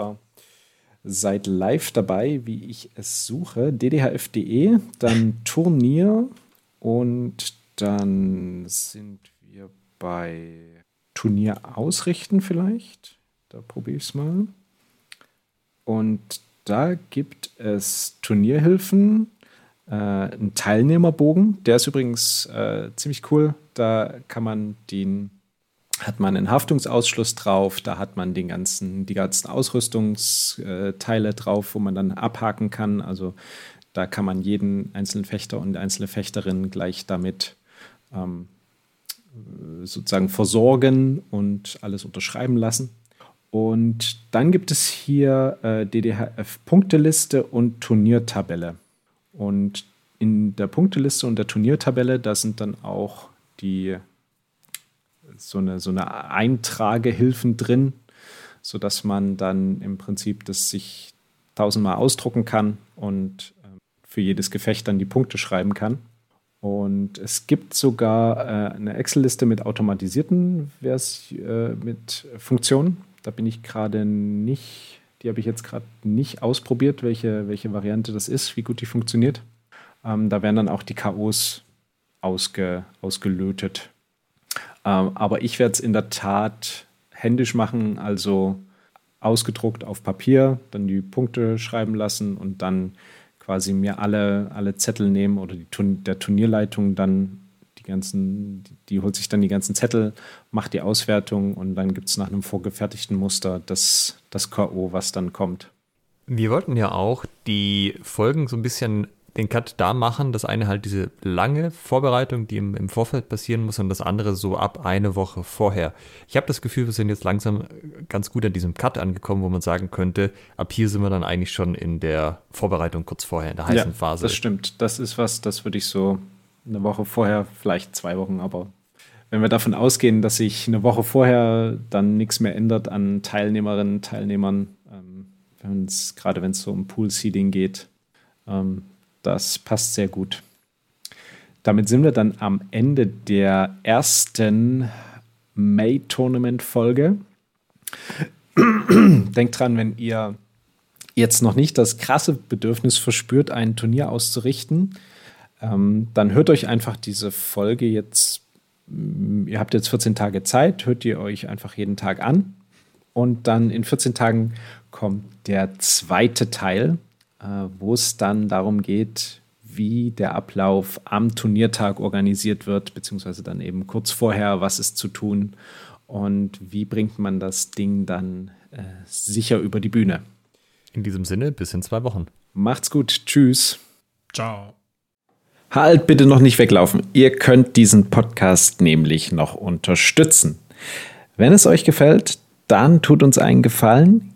seid live dabei, wie ich es suche. ddhf.de, dann Turnier und dann sind wir bei Turnier ausrichten vielleicht. Da probiere ich es mal. Und da gibt es Turnierhilfen, äh, einen Teilnehmerbogen. Der ist übrigens äh, ziemlich cool. Da kann man den hat man einen Haftungsausschluss drauf, da hat man den ganzen, die ganzen Ausrüstungsteile drauf, wo man dann abhaken kann. Also da kann man jeden einzelnen Fechter und einzelne Fechterin gleich damit ähm, sozusagen versorgen und alles unterschreiben lassen. Und dann gibt es hier äh, DDHF-Punkteliste und Turniertabelle. Und in der Punkteliste und der Turniertabelle, da sind dann auch die so eine, so eine Eintragehilfen drin, sodass man dann im Prinzip das sich tausendmal ausdrucken kann und äh, für jedes Gefecht dann die Punkte schreiben kann. Und es gibt sogar äh, eine Excel-Liste mit automatisierten Vers äh, mit Funktionen. Da bin ich gerade nicht, die habe ich jetzt gerade nicht ausprobiert, welche, welche Variante das ist, wie gut die funktioniert. Ähm, da werden dann auch die KOs ausge, ausgelötet. Ähm, aber ich werde es in der Tat händisch machen, also ausgedruckt auf Papier, dann die Punkte schreiben lassen und dann quasi mir alle, alle Zettel nehmen oder die, der Turnierleitung dann die ganzen, die, die, holt sich dann die ganzen Zettel, macht die Auswertung und dann gibt es nach einem vorgefertigten Muster das, das K.O., was dann kommt. Wir wollten ja auch die Folgen so ein bisschen den Cut da machen. Das eine halt diese lange Vorbereitung, die im, im Vorfeld passieren muss, und das andere so ab eine Woche vorher. Ich habe das Gefühl, wir sind jetzt langsam ganz gut an diesem Cut angekommen, wo man sagen könnte, ab hier sind wir dann eigentlich schon in der Vorbereitung kurz vorher, in der heißen ja, Phase. Das stimmt. Das ist was, das würde ich so eine Woche vorher, vielleicht zwei Wochen, aber wenn wir davon ausgehen, dass sich eine Woche vorher dann nichts mehr ändert an Teilnehmerinnen, Teilnehmern, ähm, gerade wenn es so um Pool-Seeding geht, ähm, das passt sehr gut. Damit sind wir dann am Ende der ersten May-Tournament-Folge. Denkt dran, wenn ihr jetzt noch nicht das krasse Bedürfnis verspürt, ein Turnier auszurichten, ähm, dann hört euch einfach diese Folge jetzt. Mm, ihr habt jetzt 14 Tage Zeit, hört ihr euch einfach jeden Tag an. Und dann in 14 Tagen kommt der zweite Teil, wo es dann darum geht, wie der Ablauf am Turniertag organisiert wird, beziehungsweise dann eben kurz vorher, was ist zu tun und wie bringt man das Ding dann äh, sicher über die Bühne. In diesem Sinne, bis in zwei Wochen. Macht's gut. Tschüss. Ciao. Halt bitte noch nicht weglaufen. Ihr könnt diesen Podcast nämlich noch unterstützen. Wenn es euch gefällt, dann tut uns einen Gefallen